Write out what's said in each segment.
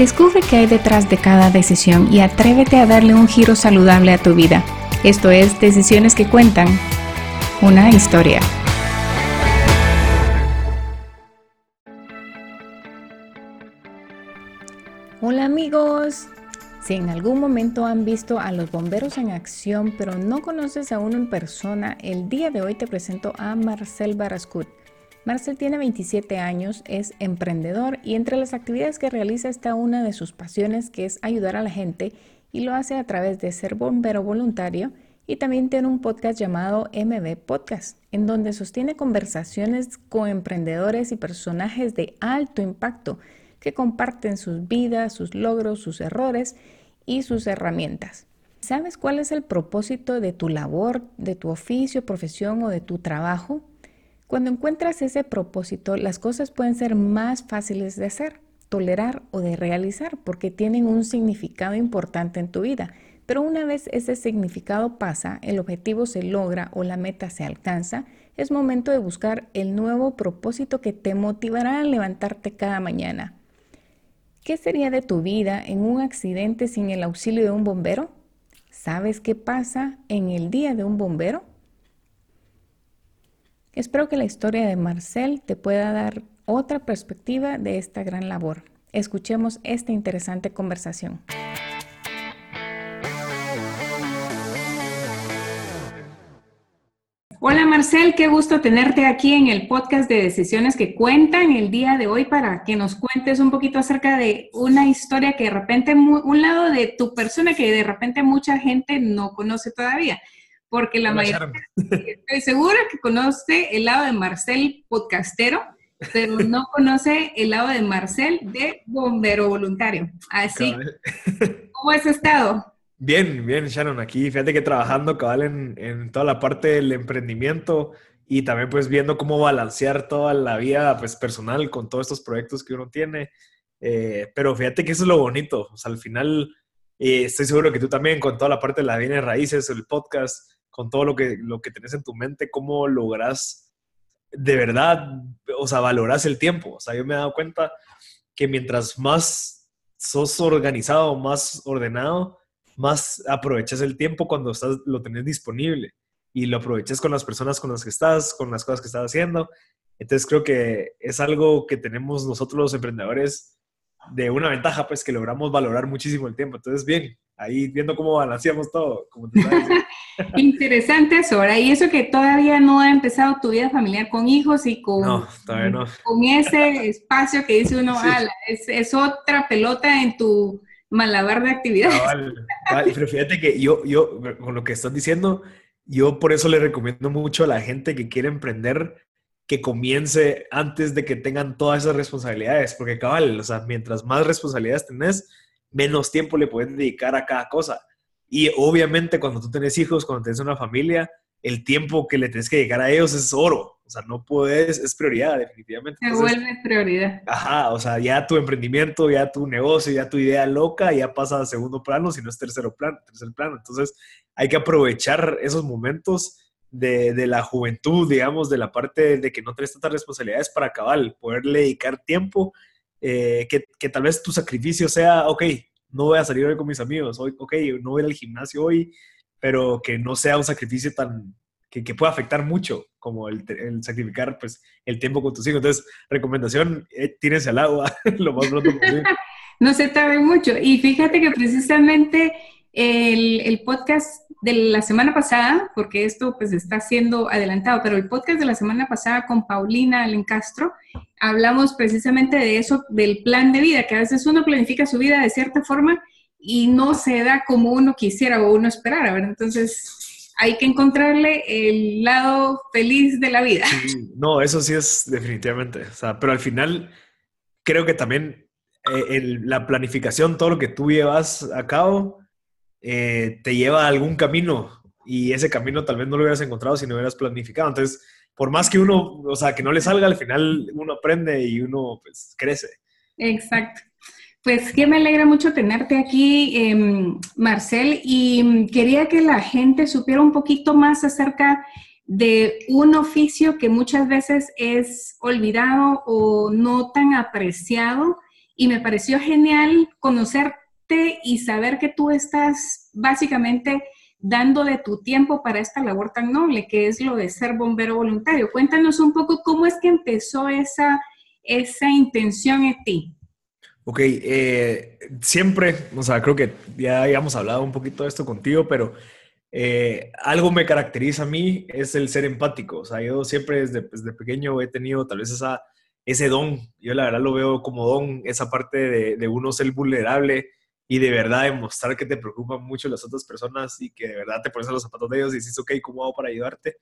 Descubre qué hay detrás de cada decisión y atrévete a darle un giro saludable a tu vida. Esto es Decisiones que Cuentan, una historia. Hola amigos. Si en algún momento han visto a los bomberos en acción, pero no conoces a uno en persona, el día de hoy te presento a Marcel Barascut. Marcel tiene 27 años, es emprendedor y entre las actividades que realiza está una de sus pasiones que es ayudar a la gente y lo hace a través de ser bombero voluntario y también tiene un podcast llamado MB Podcast, en donde sostiene conversaciones con emprendedores y personajes de alto impacto que comparten sus vidas, sus logros, sus errores y sus herramientas. ¿Sabes cuál es el propósito de tu labor, de tu oficio, profesión o de tu trabajo? Cuando encuentras ese propósito, las cosas pueden ser más fáciles de hacer, tolerar o de realizar porque tienen un significado importante en tu vida. Pero una vez ese significado pasa, el objetivo se logra o la meta se alcanza, es momento de buscar el nuevo propósito que te motivará a levantarte cada mañana. ¿Qué sería de tu vida en un accidente sin el auxilio de un bombero? ¿Sabes qué pasa en el día de un bombero? Espero que la historia de Marcel te pueda dar otra perspectiva de esta gran labor. Escuchemos esta interesante conversación. Hola Marcel, qué gusto tenerte aquí en el podcast de Decisiones que Cuentan el día de hoy para que nos cuentes un poquito acerca de una historia que de repente, un lado de tu persona que de repente mucha gente no conoce todavía porque la mayoría, estoy segura que conoce el lado de Marcel podcastero, pero no conoce el lado de Marcel de bombero voluntario. Así, ¿cómo has estado? Bien, bien, Shannon, aquí fíjate que trabajando cabal en, en, toda la parte del emprendimiento y también pues viendo cómo balancear toda la vida pues personal con todos estos proyectos que uno tiene. Eh, pero fíjate que eso es lo bonito, o sea, al final eh, estoy seguro que tú también con toda la parte de las bienes raíces, el podcast, con todo lo que, lo que tenés en tu mente, cómo logras de verdad, o sea, valoras el tiempo. O sea, yo me he dado cuenta que mientras más sos organizado, más ordenado, más aprovechas el tiempo cuando estás, lo tenés disponible y lo aprovechas con las personas con las que estás, con las cosas que estás haciendo. Entonces creo que es algo que tenemos nosotros los emprendedores de una ventaja, pues que logramos valorar muchísimo el tiempo. Entonces, bien, ahí viendo cómo balanceamos todo, como te Interesante ahora, y eso que todavía no ha empezado tu vida familiar con hijos y con, no, todavía no. con ese espacio que dice uno, es, es, otra pelota en tu malabar de actividades. pero fíjate que yo, yo, con lo que estás diciendo, yo por eso le recomiendo mucho a la gente que quiere emprender que comience antes de que tengan todas esas responsabilidades, porque cabal, o sea, mientras más responsabilidades tenés, menos tiempo le puedes dedicar a cada cosa. Y obviamente cuando tú tienes hijos, cuando tienes una familia, el tiempo que le tienes que dedicar a ellos es oro. O sea, no puedes, es prioridad, definitivamente. Se vuelve prioridad. Ajá, o sea, ya tu emprendimiento, ya tu negocio, ya tu idea loca, ya pasa a segundo plano, si no es tercero plano, tercer plano. Entonces, hay que aprovechar esos momentos de, la juventud, digamos, de la parte de que no tienes tantas responsabilidades para cabal, poderle dedicar tiempo, eh, que, tal vez tu sacrificio sea, ok, no voy a salir hoy con mis amigos, hoy, ok, no voy al gimnasio hoy, pero que no sea un sacrificio tan, que, pueda afectar mucho, como el, sacrificar pues, el tiempo con tus hijos. Entonces, recomendación, eh, tienes al agua lo más pronto posible. no se tarde mucho. Y fíjate que precisamente el, el, podcast de la semana pasada, porque esto pues está siendo adelantado, pero el podcast de la semana pasada con Paulina Alencastro, hablamos precisamente de eso, del plan de vida, que a veces uno planifica su vida de cierta forma y no se da como uno quisiera o uno esperara, ¿verdad? Entonces hay que encontrarle el lado feliz de la vida. no, eso sí es definitivamente, o pero al final creo que también eh, la planificación, todo lo que tú llevas a cabo, eh, te lleva a algún camino y ese camino tal vez no lo hubieras encontrado si no hubieras planificado. Entonces, por más que uno, o sea, que no le salga, al final uno aprende y uno pues crece. Exacto. Pues que me alegra mucho tenerte aquí, em, Marcel, y quería que la gente supiera un poquito más acerca de un oficio que muchas veces es olvidado o no tan apreciado y me pareció genial y saber que tú estás básicamente dando de tu tiempo para esta labor tan noble que es lo de ser bombero voluntario. Cuéntanos un poco cómo es que empezó esa, esa intención en ti. Ok, eh, siempre, o sea, creo que ya habíamos hablado un poquito de esto contigo, pero eh, algo me caracteriza a mí es el ser empático. O sea, yo siempre desde, desde pequeño he tenido tal vez esa, ese don. Yo la verdad lo veo como don, esa parte de uno ser vulnerable y de verdad demostrar que te preocupan mucho las otras personas y que de verdad te pones a los zapatos de ellos y dices, ok, ¿cómo hago para ayudarte?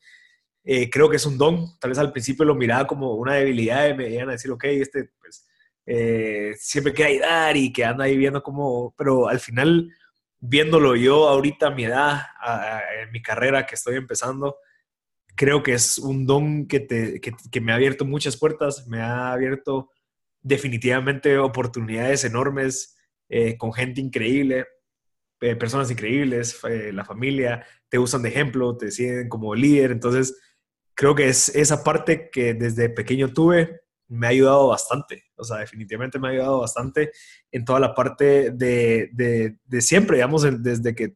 Eh, creo que es un don. Tal vez al principio lo miraba como una debilidad y me iban a decir, ok, este, pues, eh, siempre quiere ayudar y que anda ahí viendo cómo, pero al final, viéndolo yo ahorita a mi edad, en mi carrera que estoy empezando, creo que es un don que, te, que, que me ha abierto muchas puertas, me ha abierto definitivamente oportunidades enormes eh, con gente increíble, eh, personas increíbles, la familia, te usan de ejemplo, te siguen como líder, entonces creo que es esa parte que desde pequeño tuve, me ha ayudado bastante, o sea, definitivamente me ha ayudado bastante en toda la parte de, de, siempre, digamos, desde que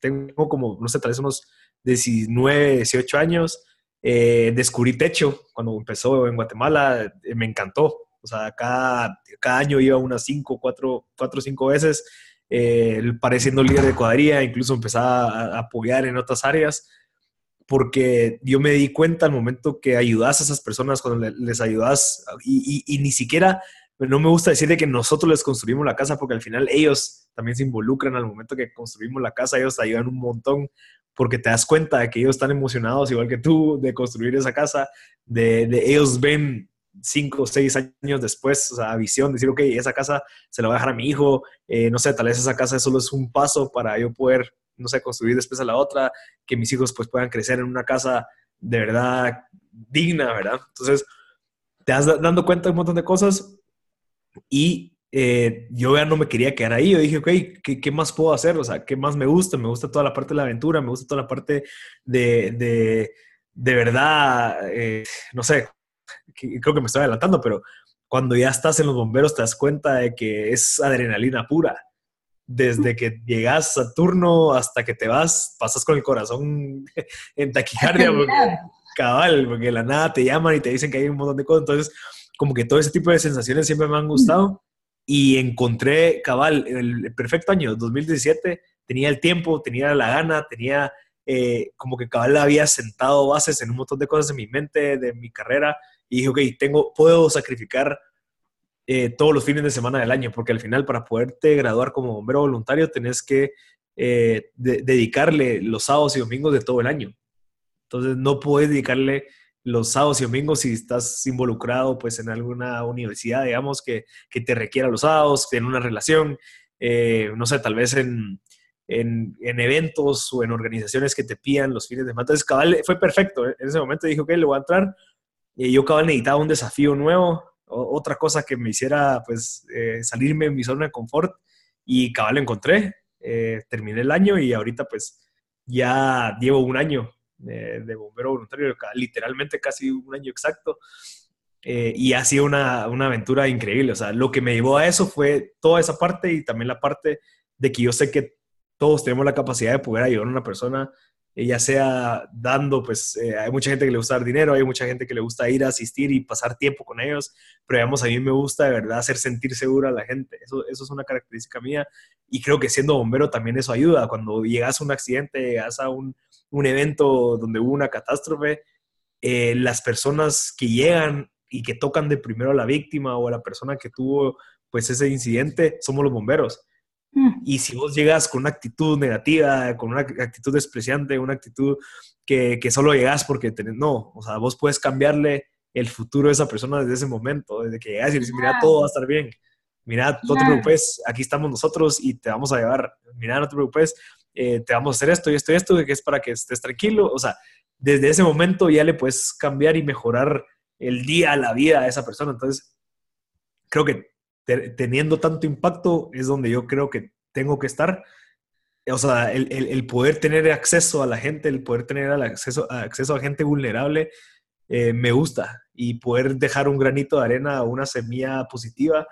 tengo como, no sé, tal vez unos 19, 18 años, eh, descubrí techo cuando empezó en Guatemala, eh, me encantó, o sea, cada, cada año iba unas 5, 4, 4 o 5 veces, eh, pareciendo líder de cuadrilla, incluso empezaba a apoyar en otras áreas porque yo me di cuenta al momento que ayudas a esas personas, cuando les ayudas, y, ni siquiera, no me gusta decir de que nosotros les construimos la casa, porque al final ellos también se involucran al momento que construimos la casa, ellos te ayudan un montón, porque te das cuenta de que ellos están emocionados, igual que tú, de construir esa casa, de, ellos ven cinco o seis años después, o sea, visión, decir, ok, esa casa se la voy a dejar a mi hijo, eh, no sé, tal vez esa casa solo es un paso para yo poder no sé, construir después a la otra, que mis hijos pues puedan crecer en una casa de verdad digna, ¿verdad? Entonces, te vas dando cuenta de un montón de cosas y eh, yo ya no me quería quedar ahí. Yo dije, ok, ¿qué, más puedo hacer? O sea, ¿qué más me gusta? Me gusta toda la parte de la aventura, me gusta toda la parte de, de, de verdad, eh, no sé, creo que me estoy adelantando, pero cuando ya estás en los bomberos te das cuenta de que es adrenalina pura. Desde que llegas a turno hasta que te vas, pasas con el corazón en taquicardia, porque, cabal, porque la nada te llaman y te dicen que hay un montón de cosas. Entonces, como que todo ese tipo de sensaciones siempre me han gustado y encontré, cabal, el perfecto año, 2017, tenía el tiempo, tenía la gana, tenía eh, como que cabal había sentado bases en un montón de cosas en mi mente, de mi carrera, y dije, ok, tengo, puedo sacrificar eh, todos los fines de semana del año, porque al final para poderte graduar como bombero voluntario tenés que eh, dedicarle los sábados y domingos de todo el año. Entonces no puedes dedicarle los sábados y domingos si estás involucrado pues en alguna universidad, digamos, que, que te requiera los sábados, en una relación, eh, no sé, tal vez en, en, en, eventos o en organizaciones que te pidan los fines de semana. Entonces, fue perfecto. En ese momento dije, ok, le voy a entrar. Y yo cabal necesitaba un desafío nuevo, otra cosa que me hiciera pues eh, salirme de mi zona de confort y cabal lo encontré. Eh, terminé el año y ahorita pues ya llevo un año de bombero voluntario, literalmente casi un año exacto. Eh, y ha sido una, una, aventura increíble. O sea, lo que me llevó a eso fue toda esa parte y también la parte de que yo sé que todos tenemos la capacidad de poder ayudar a una persona ya sea dando, pues eh, hay mucha gente que le gusta dar dinero, hay mucha gente que le gusta ir a asistir y pasar tiempo con ellos, pero digamos, a mí me gusta de verdad hacer sentir segura a la gente, eso, eso es una característica mía y creo que siendo bombero también eso ayuda, cuando llegas a un accidente, llegas a un, un evento donde hubo una catástrofe, eh, las personas que llegan y que tocan de primero a la víctima o a la persona que tuvo pues ese incidente, somos los bomberos. Y si vos llegas con una actitud negativa, con una actitud despreciante, una actitud que, que solo llegas porque tenés, no, o sea, vos puedes cambiarle el futuro de esa persona desde ese momento, desde que llegas y dices, mira, todo va a estar bien, mira, no te preocupes, aquí estamos nosotros y te vamos a llevar, mira, no te preocupes, eh, te vamos a hacer esto y esto y esto, que es para que estés tranquilo, o sea, desde ese momento ya le puedes cambiar y mejorar el día, la vida a esa persona, entonces creo que teniendo tanto impacto es donde yo creo que tengo que estar. O sea, el, el, poder tener acceso a la gente, el poder tener acceso, acceso a gente vulnerable, eh, me gusta. Y poder dejar un granito de arena, una semilla positiva,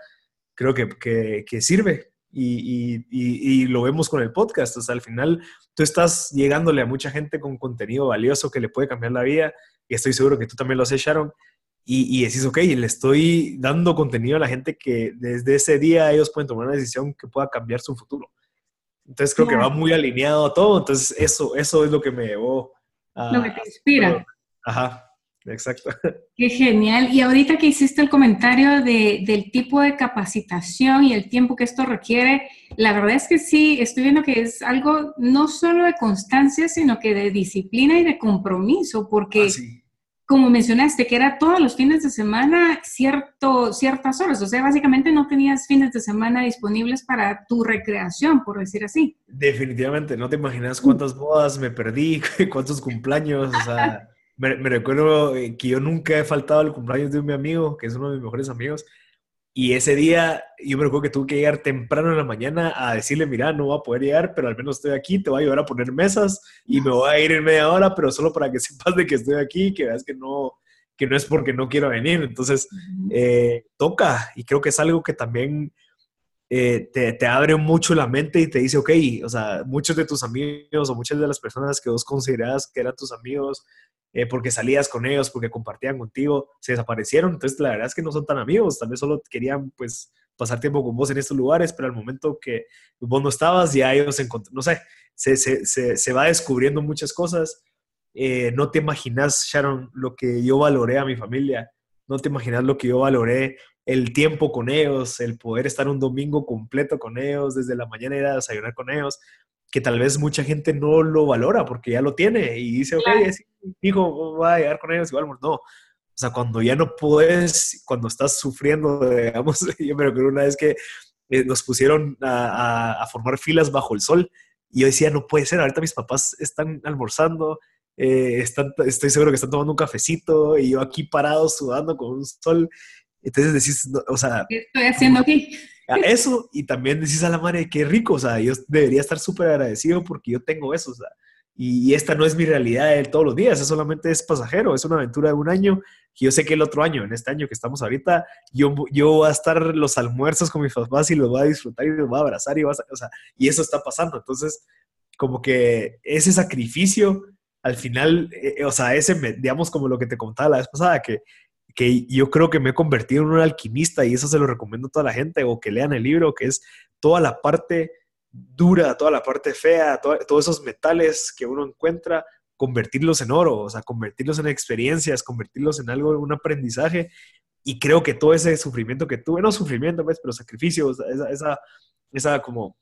creo que, que, sirve. Y, y, y, lo vemos con el podcast. O sea, al final tú estás llegándole a mucha gente con contenido valioso que le puede cambiar la vida. Y estoy seguro que tú también lo haces, Sharon. Y, y decís, ok, le estoy dando contenido a la gente que desde ese día ellos pueden tomar una decisión que pueda cambiar su futuro. Entonces creo que va muy alineado a todo. Entonces eso, eso es lo que me llevó a... Lo que te inspira. Ajá, exacto. Qué genial. Y ahorita que hiciste el comentario de, del tipo de capacitación y el tiempo que esto requiere, la verdad es que sí, estoy viendo que es algo no solo de constancia, sino que de disciplina y de compromiso, porque... Ah, como mencionaste, que era todos los fines de semana cierto, ciertas horas, o sea, básicamente no tenías fines de semana disponibles para tu recreación, por decir así. Definitivamente, no te imaginas cuántas bodas me perdí, cuántos cumpleaños, o sea, me, me, recuerdo eh, que yo nunca he faltado al cumpleaños de un mi amigo, que es uno de mis mejores amigos, y ese día, yo me recuerdo que tuve que llegar temprano en la mañana a decirle, mira, no voy a poder llegar, pero al menos estoy aquí, te voy a ayudar a poner mesas y me voy a ir en media hora, pero solo para que sepas de que estoy aquí, que veas que no, que no es porque no quiero venir. Entonces, eh, toca y creo que es algo que también eh, te, te, abre mucho la mente y te dice, ok, o sea, muchos de tus amigos o muchas de las personas que vos considerabas que eran tus amigos, eh, porque salías con ellos, porque compartían contigo, se desaparecieron. Entonces, la verdad es que no son tan amigos, tal vez solo querían, pues, pasar tiempo con vos en estos lugares, pero al momento que vos no estabas, ya ellos encontraron, no sé, se, se, se, va descubriendo muchas cosas. Eh, no te imaginas, Sharon, lo que yo valoré a mi familia, no te imaginas lo que yo valoré el tiempo con ellos, el poder estar un domingo completo con ellos, desde la mañana ir a desayunar con ellos, que tal vez mucha gente no lo valora porque ya lo tiene y dice, ok, hijo, va a llegar con ellos igual, no. O sea, cuando ya no puedes, cuando estás sufriendo, digamos, yo me recuerdo una vez que eh, nos pusieron a, formar filas bajo el sol y yo decía, no puede ser, ahorita mis papás están almorzando, eh, están, estoy seguro que están tomando un cafecito y yo aquí parado sudando con un sol. Entonces decís, o sea... ¿Qué estoy haciendo aquí? Eso, y también decís a la madre, qué rico, o sea, yo debería estar súper agradecido porque yo tengo eso, o sea, y, esta no es mi realidad de todos los días, eso solamente es pasajero, es una aventura de un año, que yo sé que el otro año, en este año que estamos ahorita, yo, yo voy a estar los almuerzos con mis papás y los voy a disfrutar y los voy a abrazar y, vas o sea, y eso está pasando, entonces, como que ese sacrificio, al final, eh, o sea, ese, digamos, como lo que te contaba la vez pasada, que que yo creo que me he convertido en un alquimista y eso se lo recomiendo a toda la gente o que lean el libro, que es toda la parte dura, toda la parte fea, todos esos metales que uno encuentra, convertirlos en oro, o sea, convertirlos en experiencias, convertirlos en algo, un aprendizaje. Y creo que todo ese sufrimiento que tuve, no sufrimiento, pues, pero sacrificios, esa, esa, esa como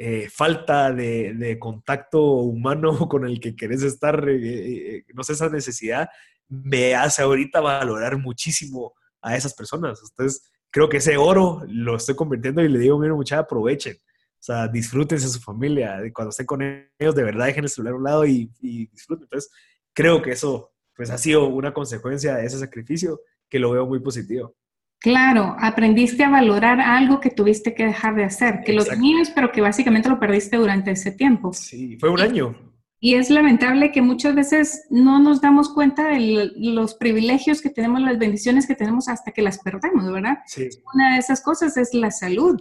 eh, falta de, contacto humano con el que querés estar, eh, eh, no sé, esa necesidad, me hace ahorita valorar muchísimo a esas personas. Entonces, creo que ese oro lo estoy convirtiendo y le digo, mira, muchachos, aprovechen. O sea, disfrútense de su familia. Cuando estén con ellos, de verdad, dejen el celular a un lado y, y disfruten. Entonces, creo que eso pues, ha sido una consecuencia de ese sacrificio que lo veo muy positivo. Claro, aprendiste a valorar algo que tuviste que dejar de hacer, que lo tenías, pero que básicamente lo perdiste durante ese tiempo. Sí, fue un año. Y es lamentable que muchas veces no nos damos cuenta de los privilegios que tenemos, las bendiciones que tenemos hasta que las perdemos, ¿verdad? Sí. Una de esas cosas es la salud.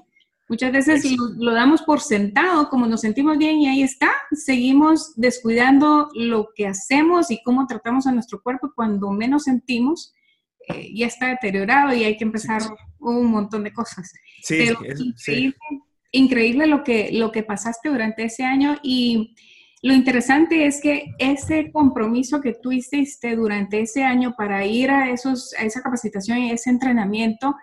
Muchas veces lo, damos por sentado, como nos sentimos bien y ahí está, seguimos descuidando lo que hacemos y cómo tratamos a nuestro cuerpo cuando menos sentimos eh, ya está deteriorado y hay que empezar un montón de cosas. Sí, Pero increíble, increíble, lo que, lo que pasaste durante ese año y lo interesante es que ese compromiso que tú hiciste durante ese año para ir a, esos, a esa capacitación y ese entrenamiento,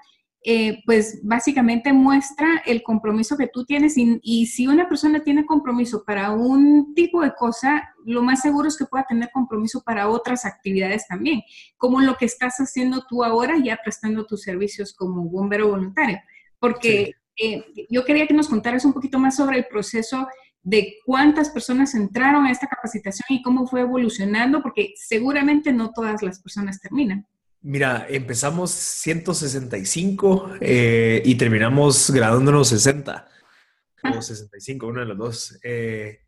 eh, pues básicamente muestra el compromiso que tú tienes y, si una persona tiene compromiso para un tipo de cosa, lo más seguro es que pueda tener compromiso para otras actividades también, como lo que estás haciendo tú ahora ya prestando tus servicios como bombero voluntario. Porque eh, yo quería que nos contaras un poquito más sobre el proceso de cuántas personas entraron a esta capacitación y cómo fue evolucionando, porque seguramente no todas las personas terminan. Mira, empezamos 165 eh, y terminamos graduándonos 60 o 65, uno de los dos. Eh,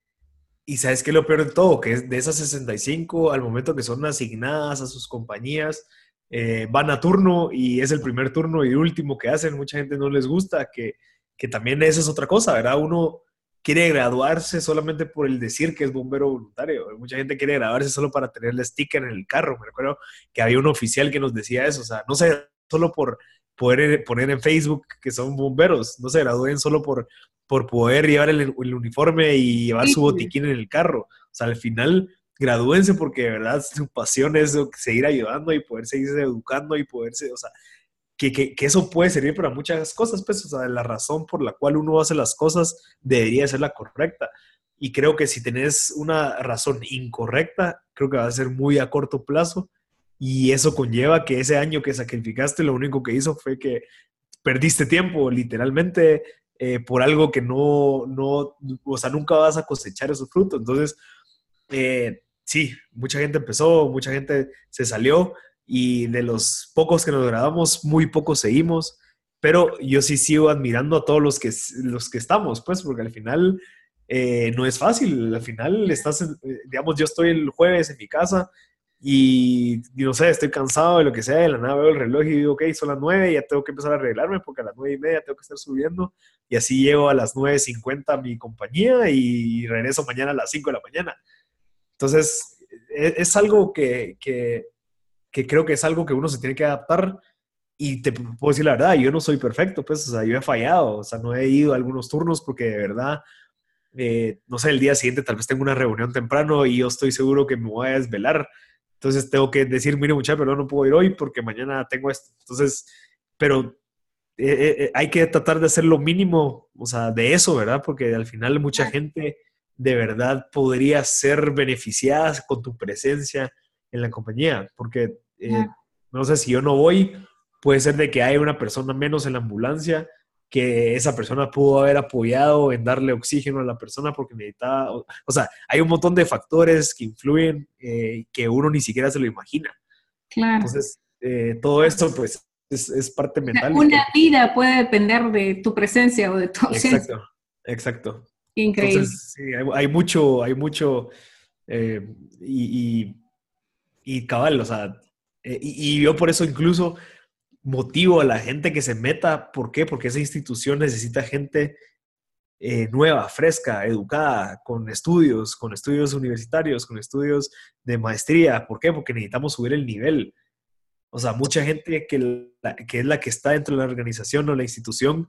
y sabes qué lo peor de todo, que de esas 65 al momento que son asignadas a sus compañías, eh, van a turno y es el primer turno y último que hacen, mucha gente no les gusta, que, que también esa es otra cosa, ¿verdad? Uno quiere graduarse solamente por el decir que es bombero voluntario. Mucha gente quiere graduarse solo para tener el sticker en el carro. Me recuerdo que había un oficial que nos decía eso, o sea, no sé, solo por poder poner en Facebook que son bomberos, no se gradúen solo por, por poder llevar el, uniforme y llevar su botiquín en el carro. O sea, al final gradúense porque de verdad su pasión es seguir ayudando y poder seguirse educando y poderse, o sea, que, que, que, eso puede servir para muchas cosas, pues, o sea, la razón por la cual uno hace las cosas debería ser la correcta. Y creo que si tenés una razón incorrecta, creo que va a ser muy a corto plazo y eso conlleva que ese año que sacrificaste lo único que hizo fue que perdiste tiempo, literalmente, eh, por algo que no, no, o sea, nunca vas a cosechar esos frutos. Entonces, eh, sí, mucha gente empezó, mucha gente se salió y de los pocos que nos grabamos, muy pocos seguimos, pero yo sí sigo admirando a todos los que, los que estamos, pues, porque al final eh, no es fácil, al final estás, digamos, yo estoy el jueves en mi casa y, no sé, estoy cansado de lo que sea, de la nada veo el reloj y digo, ok, son las 9, ya tengo que empezar a arreglarme porque a las 9 y media tengo que estar subiendo y así llego a las 9.50 a mi compañía y regreso mañana a las 5 de la mañana. Entonces, es, es algo que, que, que, creo que es algo que uno se tiene que adaptar y te puedo decir la verdad, yo no soy perfecto, pues, o sea, yo he fallado, o sea, no he ido a algunos turnos porque de verdad... Eh, no sé, el día siguiente tal vez tengo una reunión temprano y yo estoy seguro que me voy a desvelar entonces tengo que decir, mire muchacho, pero no puedo ir hoy porque mañana tengo esto. Entonces, pero eh, eh, eh, hay que tratar de hacer lo mínimo, o sea, de eso, ¿verdad? Porque al final mucha gente de verdad podría ser beneficiada con tu presencia en la compañía, porque no sé si yo no voy, puede ser de que haya una persona menos en la ambulancia que esa persona pudo haber apoyado en darle oxígeno a la persona porque necesitaba, o, sea, hay un montón de factores que influyen eh, que uno ni siquiera se lo imagina. Claro. Entonces, eh, todo esto pues es, parte mental. Una vida puede depender de tu presencia o de tu ausencia. Exacto, exacto. Increíble. Entonces, sí, hay, mucho, hay mucho, eh, y, y, cabal, o sea, y, y yo por eso incluso motivo a la gente que se meta. ¿Por qué? Porque esa institución necesita gente eh, nueva, fresca, educada, con estudios, con estudios universitarios, con estudios de maestría. ¿Por qué? Porque necesitamos subir el nivel. O sea, mucha gente que, que es la que está dentro de la organización o la institución,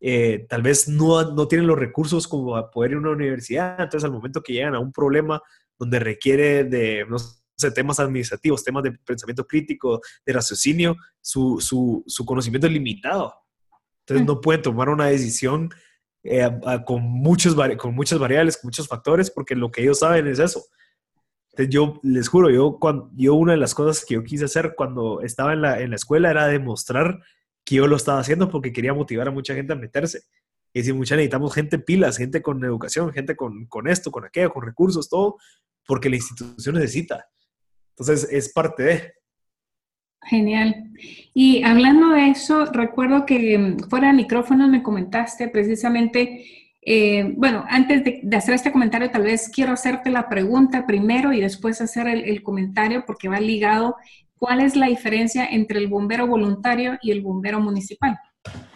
eh, tal vez no, no tienen los recursos como para poder ir a una universidad. Entonces, al momento que llegan a un problema donde requiere de, temas administrativos, temas de pensamiento crítico, de raciocinio, su, su, su conocimiento es limitado. Entonces mm. no pueden tomar una decisión eh, con, muchos, con muchas variables, con muchos factores, porque lo que ellos saben es eso. Entonces yo les juro, yo, cuando, yo una de las cosas que yo quise hacer cuando estaba en la, en la escuela era demostrar que yo lo estaba haciendo porque quería motivar a mucha gente a meterse. Y decir, mucha necesitamos gente pilas, gente con educación, gente con, con esto, con aquello, con recursos, todo, porque la institución necesita. Entonces, es parte de. Genial. Y hablando de eso, recuerdo que mm, fuera de micrófono me comentaste precisamente, eh, bueno, antes de, hacer este comentario, tal vez quiero hacerte la pregunta primero y después hacer el, comentario porque va ligado. ¿Cuál es la diferencia entre el bombero voluntario y el bombero municipal?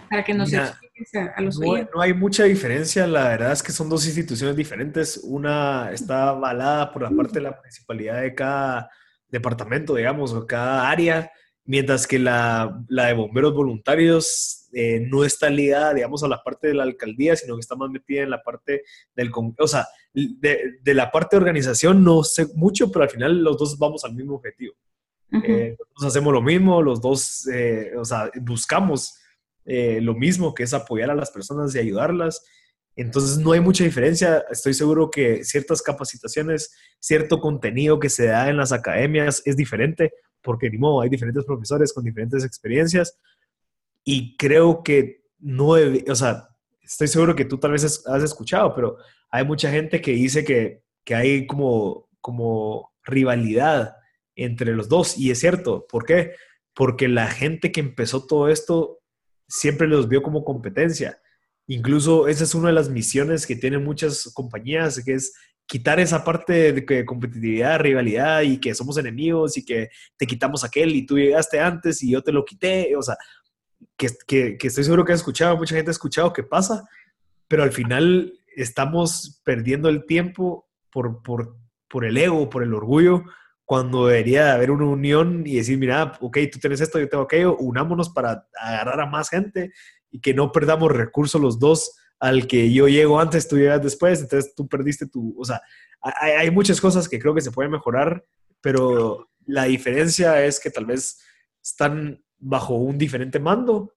Para que nos expliques a, los no, no hay mucha diferencia, la verdad es que son dos instituciones diferentes. Una está avalada por la parte de la municipalidad de cada departamento, digamos, o cada área, mientras que la, la de bomberos voluntarios eh, no está ligada, digamos, a la parte de la alcaldía, sino que está más metida en la parte del... O sea, de, de la parte de organización no sé mucho, pero al final los dos vamos al mismo objetivo. Eh, nosotros hacemos lo mismo, los dos, eh, o sea, buscamos lo mismo, que es apoyar a las personas y ayudarlas. Entonces no hay mucha diferencia. Estoy seguro que ciertas capacitaciones, cierto contenido que se da en las academias es diferente, porque ni modo, hay diferentes profesores con diferentes experiencias. Y creo que no, o sea, estoy seguro que tú tal vez has escuchado, pero hay mucha gente que dice que, que hay como, como rivalidad entre los dos. Y es cierto, ¿por qué? Porque la gente que empezó todo esto siempre los vio como competencia Incluso esa es una de las misiones que tienen muchas compañías, que es quitar esa parte de, competitividad, rivalidad y que somos enemigos y que te quitamos aquel y tú llegaste antes y yo te lo quité, o sea, que, estoy seguro que has escuchado, mucha gente ha escuchado que pasa, pero al final estamos perdiendo el tiempo por, por, por el ego, por el orgullo, cuando debería haber una unión y decir, mira, ok, tú tienes esto, yo tengo aquello, unámonos para agarrar a más gente y que no perdamos recursos los dos al que yo llego antes, tú llegas después, entonces tú perdiste tu, o sea, hay, hay, muchas cosas que creo que se pueden mejorar, pero la diferencia es que tal vez están bajo un diferente mando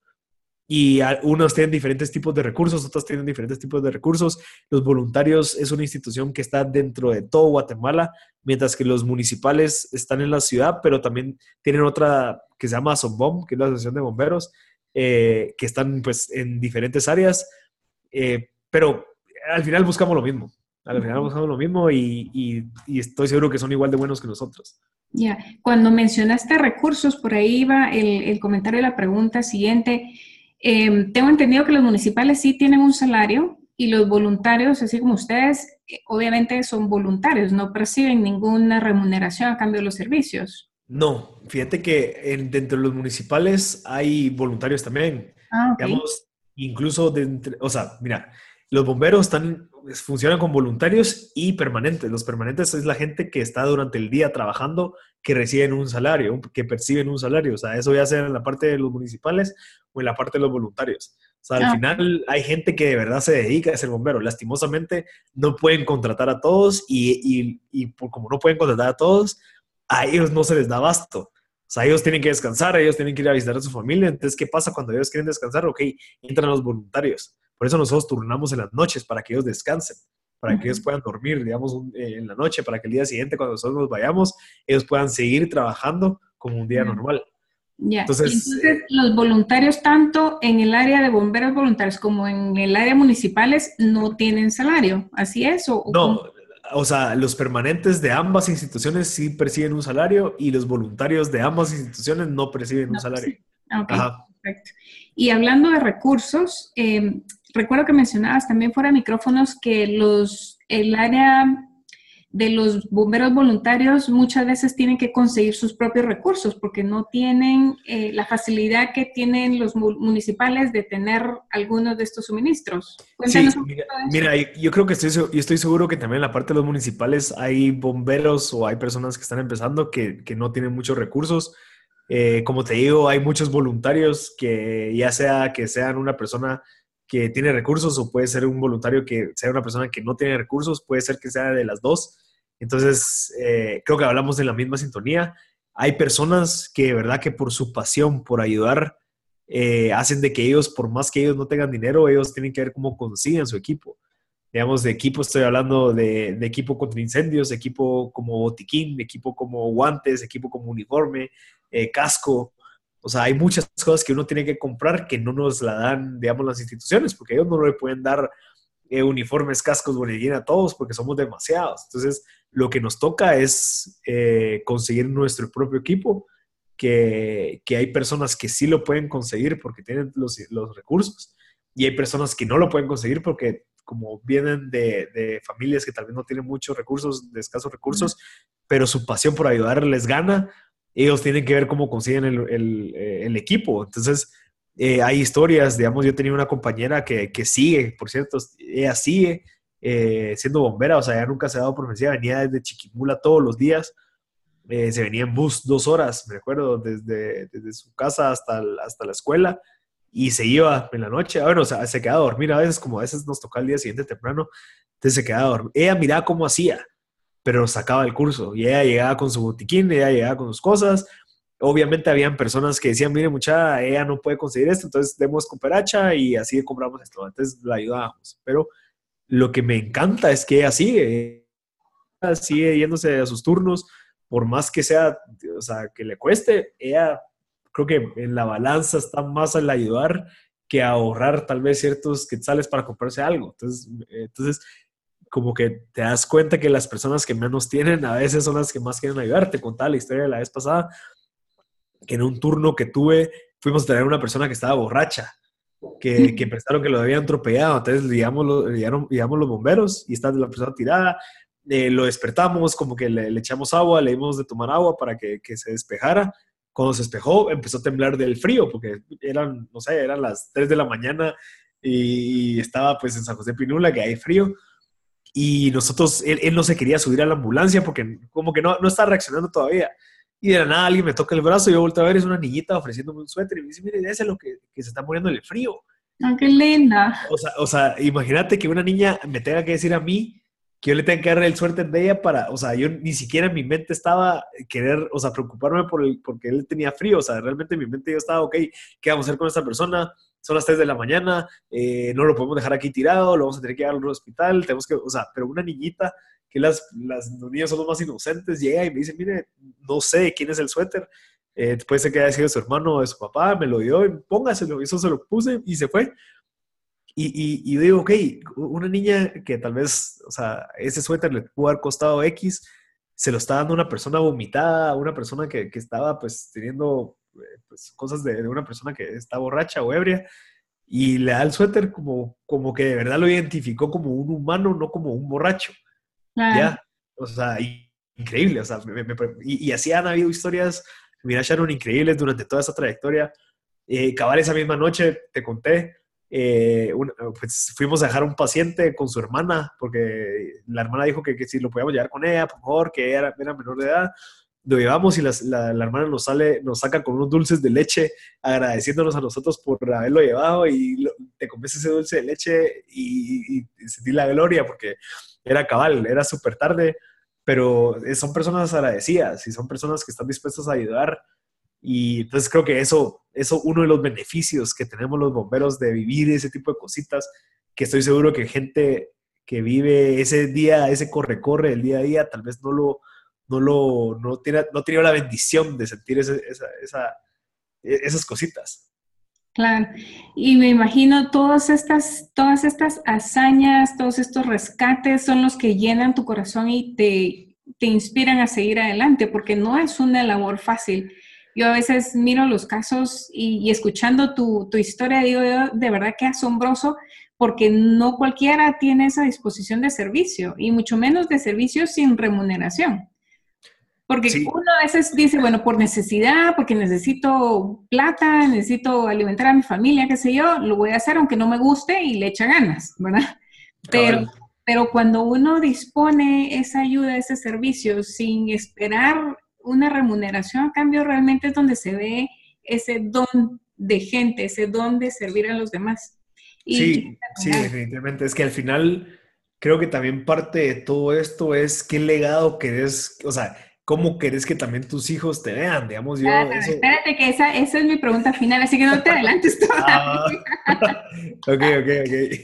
y unos tienen diferentes tipos de recursos, otros tienen diferentes tipos de recursos. Los voluntarios es una institución que está dentro de todo Guatemala, mientras que los municipales están en la ciudad, pero también tienen otra que se llama SOMBOM, que es la Asociación de Bomberos, eh, que están pues en diferentes áreas. Eh, pero al final buscamos lo mismo. Al final buscamos lo mismo y, estoy seguro que son igual de buenos que nosotros. Ya, cuando mencionaste recursos, por ahí va el, el comentario de la pregunta siguiente. Eh, tengo entendido que los municipales sí tienen un salario y los voluntarios, así como ustedes, eh, obviamente son voluntarios, no perciben ninguna remuneración a cambio de los servicios. No, fíjate que en, dentro de los municipales hay voluntarios también. Ah, Digamos, incluso, de o sea, mira, los bomberos están, funcionan con voluntarios y permanentes. Los permanentes es la gente que está durante el día trabajando, que reciben un salario, que perciben un salario. O sea, eso ya sea en la parte de los municipales o en la parte de los voluntarios. O sea, al ah. final hay gente que de verdad se dedica a ser bombero. Lastimosamente no pueden contratar a todos y, y, como no pueden contratar a todos, a ellos no se les da abasto. O sea, ellos tienen que descansar, ellos tienen que ir a visitar a su familia. Entonces, ¿qué pasa cuando ellos quieren descansar? Ok, entran los voluntarios. Por eso nosotros turnamos en las noches para que ellos descansen, para que ellos puedan dormir, digamos, eh, en la noche, para que el día siguiente, cuando nosotros nos vayamos, ellos puedan seguir trabajando como un día normal. Ya. Entonces, Entonces, los voluntarios, tanto en el área de bomberos voluntarios como en el área municipales, no tienen salario. ¿Así es? ¿O, no, o sea, los permanentes de ambas instituciones sí perciben un salario y los voluntarios de ambas instituciones no perciben un salario. Ok, perfecto. Y hablando de recursos, eh, recuerdo que mencionabas también fuera de micrófonos que los, el área de los bomberos voluntarios muchas veces tienen que conseguir sus propios recursos porque no tienen eh, la facilidad que tienen los municipales de tener algunos de estos suministros. Sí, mira, yo creo que estoy, yo estoy seguro que también en la parte de los municipales hay bomberos o hay personas que están empezando que, que no tienen muchos recursos. Eh, como te digo, hay muchos voluntarios que ya sea que sean una persona que tiene recursos o puede ser un voluntario que sea una persona que no tiene recursos, puede ser que sea de las dos. Entonces, eh, creo que hablamos de la misma sintonía. Hay personas que, de verdad, que por su pasión, por ayudar, eh, hacen de que ellos, por más que ellos no tengan dinero, ellos tienen que ver cómo consiguen su equipo. Digamos, de equipo estoy hablando de, de equipo contra incendios, equipo como botiquín, equipo como guantes, equipo como uniforme, eh, casco. O sea, hay muchas cosas que uno tiene que comprar que no nos la dan, digamos, las instituciones, porque ellos no le pueden dar eh, uniformes, cascos, boletín a todos, porque somos demasiados. Entonces, lo que nos toca es eh, conseguir nuestro propio equipo, que, que, hay personas que sí lo pueden conseguir porque tienen los, los, recursos, y hay personas que no lo pueden conseguir porque como vienen de, de, familias que tal vez no tienen muchos recursos, de escasos recursos, pero su pasión por ayudar les gana, ellos tienen que ver cómo consiguen el, el, eh, el equipo. Entonces, eh, hay historias, digamos, yo tenía una compañera que, que sigue, por cierto, ella sigue eh, siendo bombera, o sea, ella nunca se ha dado profecía, venía desde Chiquimula todos los días, se venía en bus dos horas, me recuerdo, desde, desde su casa hasta, hasta la escuela, y se iba en la noche, bueno, o sea, se quedaba a dormir a veces, como a veces nos tocaba el día siguiente temprano, entonces se quedaba a dormir. Ella miraba cómo hacía, pero sacaba el curso y ella llegaba con su botiquín, ella llegaba con sus cosas. Obviamente habían personas que decían, mire muchacha, ella no puede conseguir esto, entonces demos cooperacha y así compramos esto. Entonces la ayudábamos. Pero lo que me encanta es que ella sigue, yéndose a sus turnos, por más que sea, o sea, que le cueste, ella creo que en la balanza está más al ayudar que ahorrar tal vez ciertos quetzales para comprarse algo. Entonces, entonces como que te das cuenta que las personas que menos tienen a veces son las que más quieren ayudar. Te contaba la historia de la vez pasada, que en un turno que tuve fuimos a traer a una persona que estaba borracha, que, que pensaron que lo habían atropellado. Entonces llamamos, los bomberos y está la persona tirada eh, lo despertamos, como que le, echamos agua, le dimos de tomar agua para que, que, se despejara. Cuando se despejó, empezó a temblar del frío, porque eran, no sé, eran las 3 de la mañana y, estaba pues en San José Pinula, que hay frío. Y nosotros, él, él, no se quería subir a la ambulancia porque como que no, no está reaccionando todavía. Y de la nada alguien me toca el brazo y yo vuelto a ver, es una niñita ofreciéndome un suéter y me dice, mire, ese es lo que, que se está muriendo el frío. Ah, qué linda. O sea, o sea, imagínate que una niña me tenga que decir a mí que yo le tenga que dar el suerte de ella para, o sea, yo ni siquiera en mi mente estaba querer, o sea, preocuparme por el, porque él tenía frío, o sea, realmente en mi mente yo estaba, ok, ¿qué vamos a hacer con esta persona? Son las 3 de la mañana, eh, no lo podemos dejar aquí tirado, lo vamos a tener que llevar al hospital, tenemos que, o sea, pero una niñita, que las, las niñas son los más inocentes, llega y me dice, mire, no sé quién es el suéter, eh, puede ser que haya sido su hermano o de su papá, me lo dio, y póngaselo, eso se lo puse y se fue. Y, y, digo, ok, una niña que tal vez, o sea, ese suéter le pudo haber costado X, se lo está dando una persona vomitada, una persona que, que estaba pues teniendo eh, pues, cosas de, de, una persona que está borracha o ebria, y le da el suéter como, como que de verdad lo identificó como un humano, no como un borracho. Ya, o sea, increíble, o sea, y, y, así han habido historias, mira, Sharon, increíbles durante toda esa trayectoria. Eh, cabal, esa misma noche te conté, eh, pues fuimos a dejar un paciente con su hermana, porque la hermana dijo que, si lo podíamos llevar con ella, por favor, que era, era menor de edad. Lo llevamos y la, la, hermana nos sale, nos saca con unos dulces de leche, agradeciéndonos a nosotros por haberlo llevado y te comes ese dulce de leche y, y, sentí la gloria porque era cabal, era súper tarde, pero son personas agradecidas y son personas que están dispuestas a ayudar y entonces creo que eso, eso uno de los beneficios que tenemos los bomberos de vivir ese tipo de cositas, que estoy seguro que gente que vive ese día, ese corre-corre, el día a día, tal vez no lo, no lo, no tiene, no tiene la bendición de sentir esa, esa, e, esas cositas. Claro, y me imagino todas estas, todas estas hazañas, todos estos rescates son los que llenan tu corazón y te, te inspiran a seguir adelante, porque no es una labor fácil. Yo a veces miro los casos y, escuchando tu, historia, digo, de verdad que asombroso, porque no cualquiera tiene esa disposición de servicio, y mucho menos de servicio sin remuneración. Porque uno a veces dice, bueno, por necesidad, porque necesito plata, necesito alimentar a mi familia, qué sé yo, lo voy a hacer aunque no me guste y le echa ganas, ¿verdad? Pero, pero cuando uno dispone esa ayuda, ese servicio, sin esperar una remuneración a cambio realmente es donde se ve ese don de gente, ese don de servir a los demás. sí, sí, definitivamente. Es que al final creo que también parte de todo esto es qué legado querés, o sea, cómo querés que también tus hijos te vean, digamos. Yo, Espérate que esa, esa, es mi pregunta final, así que no te adelantes todavía. Ah, ok, ok, ok.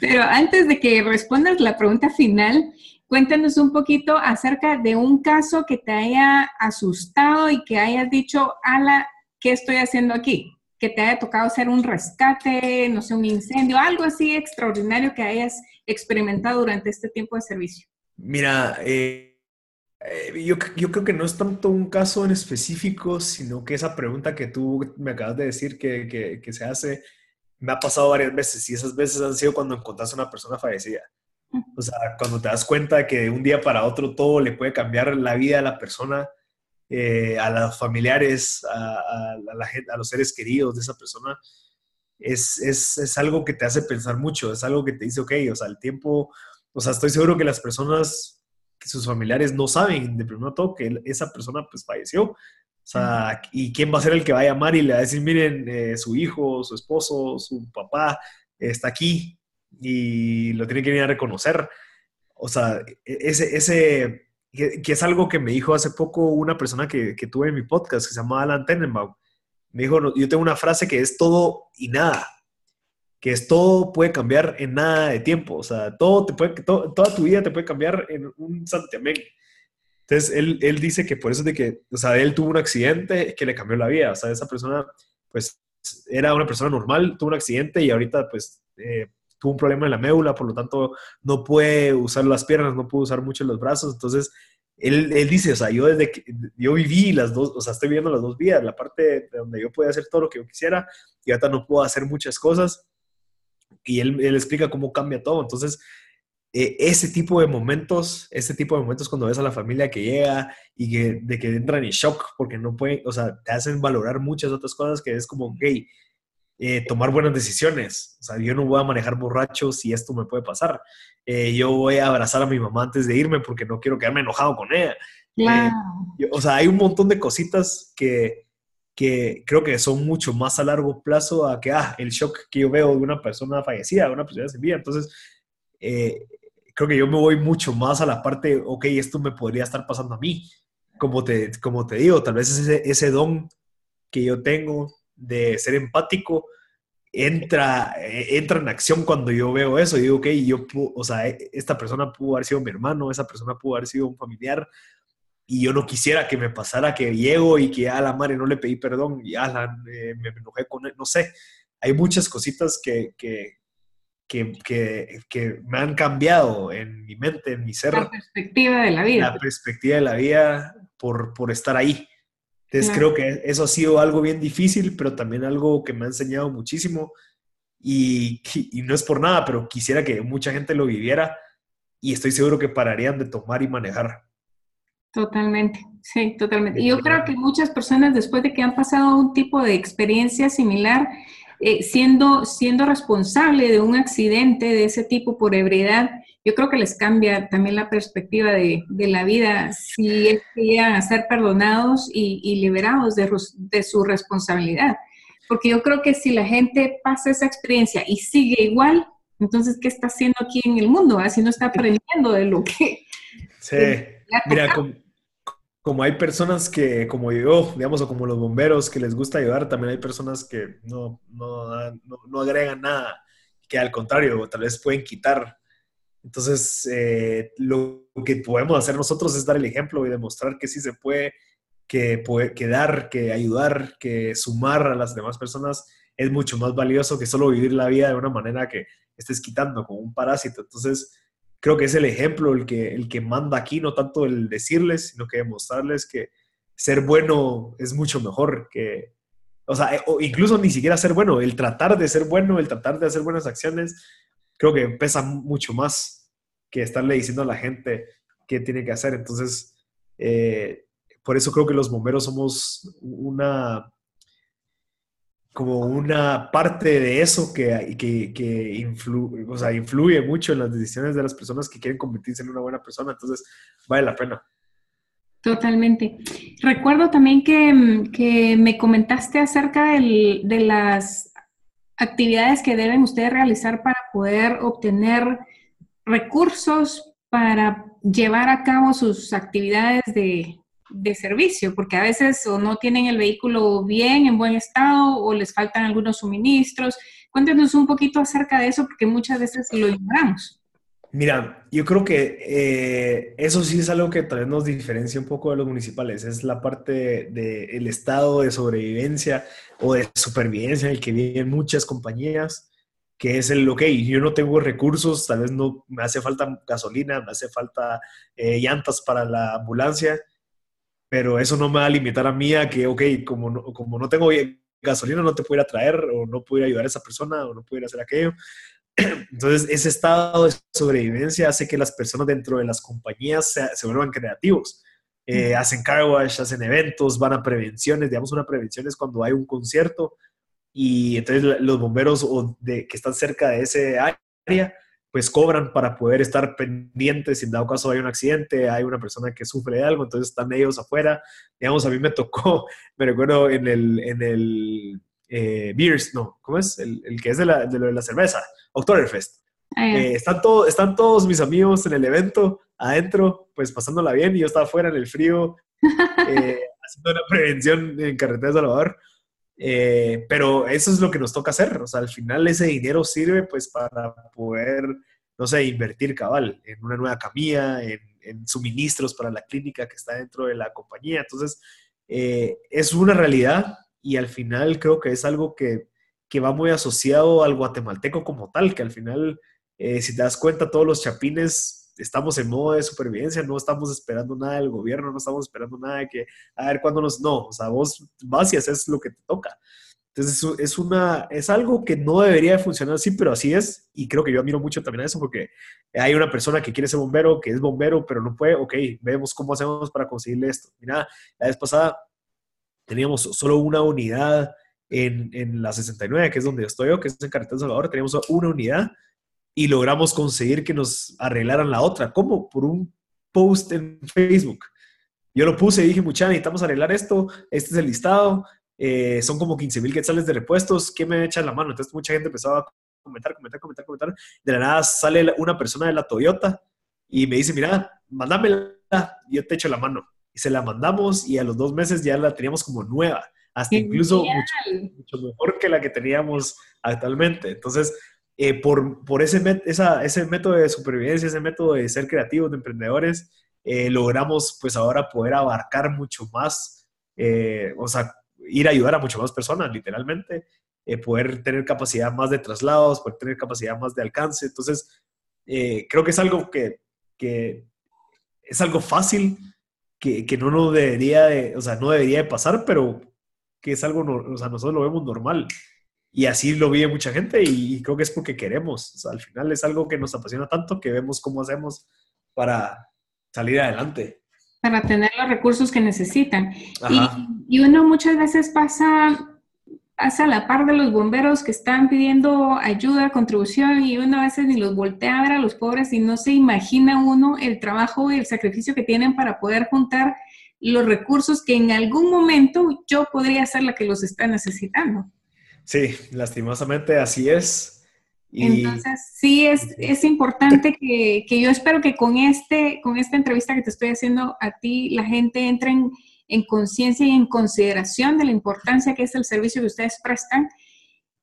Pero antes de que respondas la pregunta final, Cuéntanos un poquito acerca de un caso que te haya asustado y que hayas dicho, ala, ¿qué estoy haciendo aquí? Que te haya tocado hacer un rescate, no sé, un incendio, algo así extraordinario que hayas experimentado durante este tiempo de servicio. Mira, eh, eh, yo, yo, creo que no es tanto un caso en específico, sino que esa pregunta que tú me acabas de decir que, que, que se hace, me ha pasado varias veces y esas veces han sido cuando encontraste a una persona fallecida. O sea, cuando te das cuenta que de un día para otro todo le puede cambiar la vida a la persona, eh, a los familiares, a, la gente, a los seres queridos de esa persona, es, es, es, algo que te hace pensar mucho, es algo que te dice, ok, o sea, el tiempo, o sea, estoy seguro que las personas, que sus familiares no saben de primero todo que esa persona pues falleció. O sea, ¿y quién va a ser el que va a llamar y le va a decir, miren, eh, su hijo, su esposo, su papá está aquí, y lo tiene que venir a reconocer. O sea, e-, ese, ese que, es algo que me dijo hace poco una persona que, que tuve en mi podcast, que se llama Alan Tenenbaum. Me dijo, yo tengo una frase que es todo y nada, que es todo puede cambiar en nada de tiempo. O sea, todo te puede, toda tu vida te puede cambiar en un santiamén. Entonces, él, él dice que por eso de que, o sea, él tuvo un accidente que le cambió la vida. O sea, esa persona, pues, era una persona normal, tuvo un accidente y ahorita, pues, eh, tuvo un problema en la médula, por lo tanto no puede usar las piernas, no puede usar mucho los brazos. Entonces, él, él, dice, o sea, yo desde que yo viví las dos, o sea, estoy viviendo las dos vidas, la parte de donde yo podía hacer todo lo que yo quisiera y ahorita no puedo hacer muchas cosas. Y él, él explica cómo cambia todo. Entonces, eh, ese tipo de momentos, ese tipo de momentos cuando ves a la familia que llega y que, de que entran en shock porque no pueden, o sea, te hacen valorar muchas otras cosas que es como, gay, eh, tomar buenas decisiones. O sea, yo no voy a manejar borracho si esto me puede pasar. Eh, yo voy a abrazar a mi mamá antes de irme porque no quiero quedarme enojado con ella. o sea, hay un montón de cositas que, que creo que son mucho más a largo plazo a que, ah, el shock que yo veo de una persona fallecida, de una persona sin vida. Entonces, eh, creo que yo me voy mucho más a la parte, ok, esto me podría estar pasando a mí. Como te, como te digo, tal vez ese, ese don que yo tengo de ser empático entra, eh, entra en acción cuando yo veo eso. Y digo, ok, yo, o sea, esta persona pudo haber sido mi hermano, esa persona pudo haber sido un familiar. Y yo no quisiera que me pasara que llego y que a la madre no le pedí perdón y a la, eh, me enojé con él. No sé, hay muchas cositas que, que, que, que, me han cambiado en mi mente, en mi ser. La perspectiva de la vida. La perspectiva de la vida por, por estar ahí. Entonces creo que eso ha sido algo bien difícil, pero también algo que me ha enseñado muchísimo. Y, y, no es por nada, pero quisiera que mucha gente lo viviera y estoy seguro que pararían de tomar y manejar. Totalmente, sí, totalmente. Y yo creo que muchas personas después de que han pasado un tipo de experiencia similar, eh, siendo, siendo responsable de un accidente de ese tipo por ebriedad, yo creo que les cambia también la perspectiva de, de la vida si es que llegan a ser perdonados y, y liberados de, de, su responsabilidad. Porque yo creo que si la gente pasa esa experiencia y sigue igual, entonces, ¿qué está haciendo aquí en el mundo? Si no está aprendiendo de lo que... Sí, mira, como, hay personas que, como yo, digamos, o como los bomberos que les gusta ayudar, también hay personas que no, no, no, no agregan nada, que al contrario, tal vez pueden quitar. Entonces, eh, lo que podemos hacer nosotros es dar el ejemplo y demostrar que sí se puede, que, puede, que dar, que ayudar, que sumar a las demás personas es mucho más valioso que solo vivir la vida de una manera que estés quitando como un parásito. Entonces, creo que es el ejemplo el que, el que manda aquí, no tanto el decirles, sino que demostrarles que ser bueno es mucho mejor que, o sea, o incluso ni siquiera ser bueno, el tratar de ser bueno, el tratar de hacer buenas acciones, creo que pesa mucho más que estarle diciendo a la gente qué tiene que hacer. Entonces, eh, por eso creo que los bomberos somos una, como una parte de eso que, que, que influye mucho en las decisiones de las personas que quieren convertirse en una buena persona. Entonces, vale la pena. Totalmente. Recuerdo también que, que me comentaste acerca del, de las actividades que deben ustedes realizar para poder obtener recursos para llevar a cabo sus actividades de, de servicio, porque a veces o no tienen el vehículo bien, en buen estado, o les faltan algunos suministros. Cuéntenos un poquito acerca de eso, porque muchas veces lo ignoramos. Mira, yo creo que eh, eso sí es algo que tal vez nos diferencia un poco de los municipales, es la parte del estado de sobrevivencia o de supervivencia en el que viven muchas compañías, que es el, ok, yo no tengo recursos, tal vez no me hace falta gasolina, me hace falta eh, llantas para la ambulancia, pero eso no me va a limitar a mí a que, ok, como no, como no tengo gasolina, no te puedo ir a traer, o no puedo ir a ayudar a esa persona, o no puedo ir a hacer aquello. Entonces, ese estado de sobrevivencia hace que las personas dentro de las compañías se, vuelvan creativos. Eh, hacen car wash, hacen eventos, van a prevenciones. Digamos, una prevención es cuando hay un concierto y entonces los bomberos o de, que están cerca de ese área pues cobran para poder estar pendientes si en dado caso hay un accidente, hay una persona que sufre de algo, entonces están ellos afuera. Digamos, a mí me tocó, me recuerdo en el, en el eh, Beers, no, ¿cómo es? El, el que es de, la, de, lo de la cerveza, Oktoberfest. Ah, eh, están, todo, están todos mis amigos en el evento, adentro, pues pasándola bien, y yo estaba afuera en el frío, eh, haciendo una prevención en Carretera de Salvador. Eh, pero eso es lo que nos toca hacer. O sea, al final ese dinero sirve pues para poder, no sé, invertir cabal en una nueva camilla, en, suministros para la clínica que está dentro de la compañía. Entonces, eh, es una realidad y al final creo que es algo que, que, va muy asociado al guatemalteco como tal, que al final, eh, si te das cuenta, todos los chapines estamos en modo de supervivencia, no estamos esperando nada del gobierno, no estamos esperando nada de que, a ver cuándo nos, no, o sea, vos vas y haces lo que te toca. Entonces es, una, es algo que no debería de funcionar así, pero así es. Y creo que yo admiro mucho también a eso porque hay una persona que quiere ser bombero, que es bombero, pero no puede. Ok, vemos cómo hacemos para conseguirle esto. Mira, la vez pasada teníamos solo una unidad en, en la 69, que es donde estoy yo, que es en Carretera Salvador. Teníamos una unidad y logramos conseguir que nos arreglaran la otra. ¿Cómo? Por un post en Facebook. Yo lo puse y dije, mucha, necesitamos arreglar esto, este es el listado, eh, son como 15 mil quetzales de repuestos, ¿qué me echa la mano? Entonces mucha gente empezaba a comentar, comentar, comentar, comentar. De la nada sale una persona de la Toyota y me dice, mira, mándamela, yo te echo la mano. Y se la mandamos y a los dos meses ya la teníamos como nueva, hasta incluso mucho, mejor que la que teníamos actualmente. Entonces, eh, por, ese, método de supervivencia, ese método de ser creativos, de emprendedores, eh, logramos pues ahora poder abarcar mucho más, o sea, ir a ayudar a muchas más personas, literalmente, eh, poder tener capacidad más de traslados, poder tener capacidad más de alcance. Entonces, eh, creo que es algo que, es algo fácil, que, no, no debería de, o sea, no debería de pasar, pero que es algo, o sea, nosotros lo vemos normal. Y así lo vive mucha gente y, creo que es porque queremos. O sea, al final es algo que nos apasiona tanto que vemos cómo hacemos para salir adelante para tener los recursos que necesitan. Y, uno muchas veces pasa, pasa a la par de los bomberos que están pidiendo ayuda, contribución, y uno a veces ni los voltea a ver a los pobres y no se imagina uno el trabajo y el sacrificio que tienen para poder juntar los recursos que en algún momento yo podría ser la que los está necesitando. Sí, lastimosamente así es. Entonces, sí es, es importante que, que, yo espero que con, este, con esta entrevista que te estoy haciendo a ti, la gente entre en, en conciencia y en consideración de la importancia que es el servicio que ustedes prestan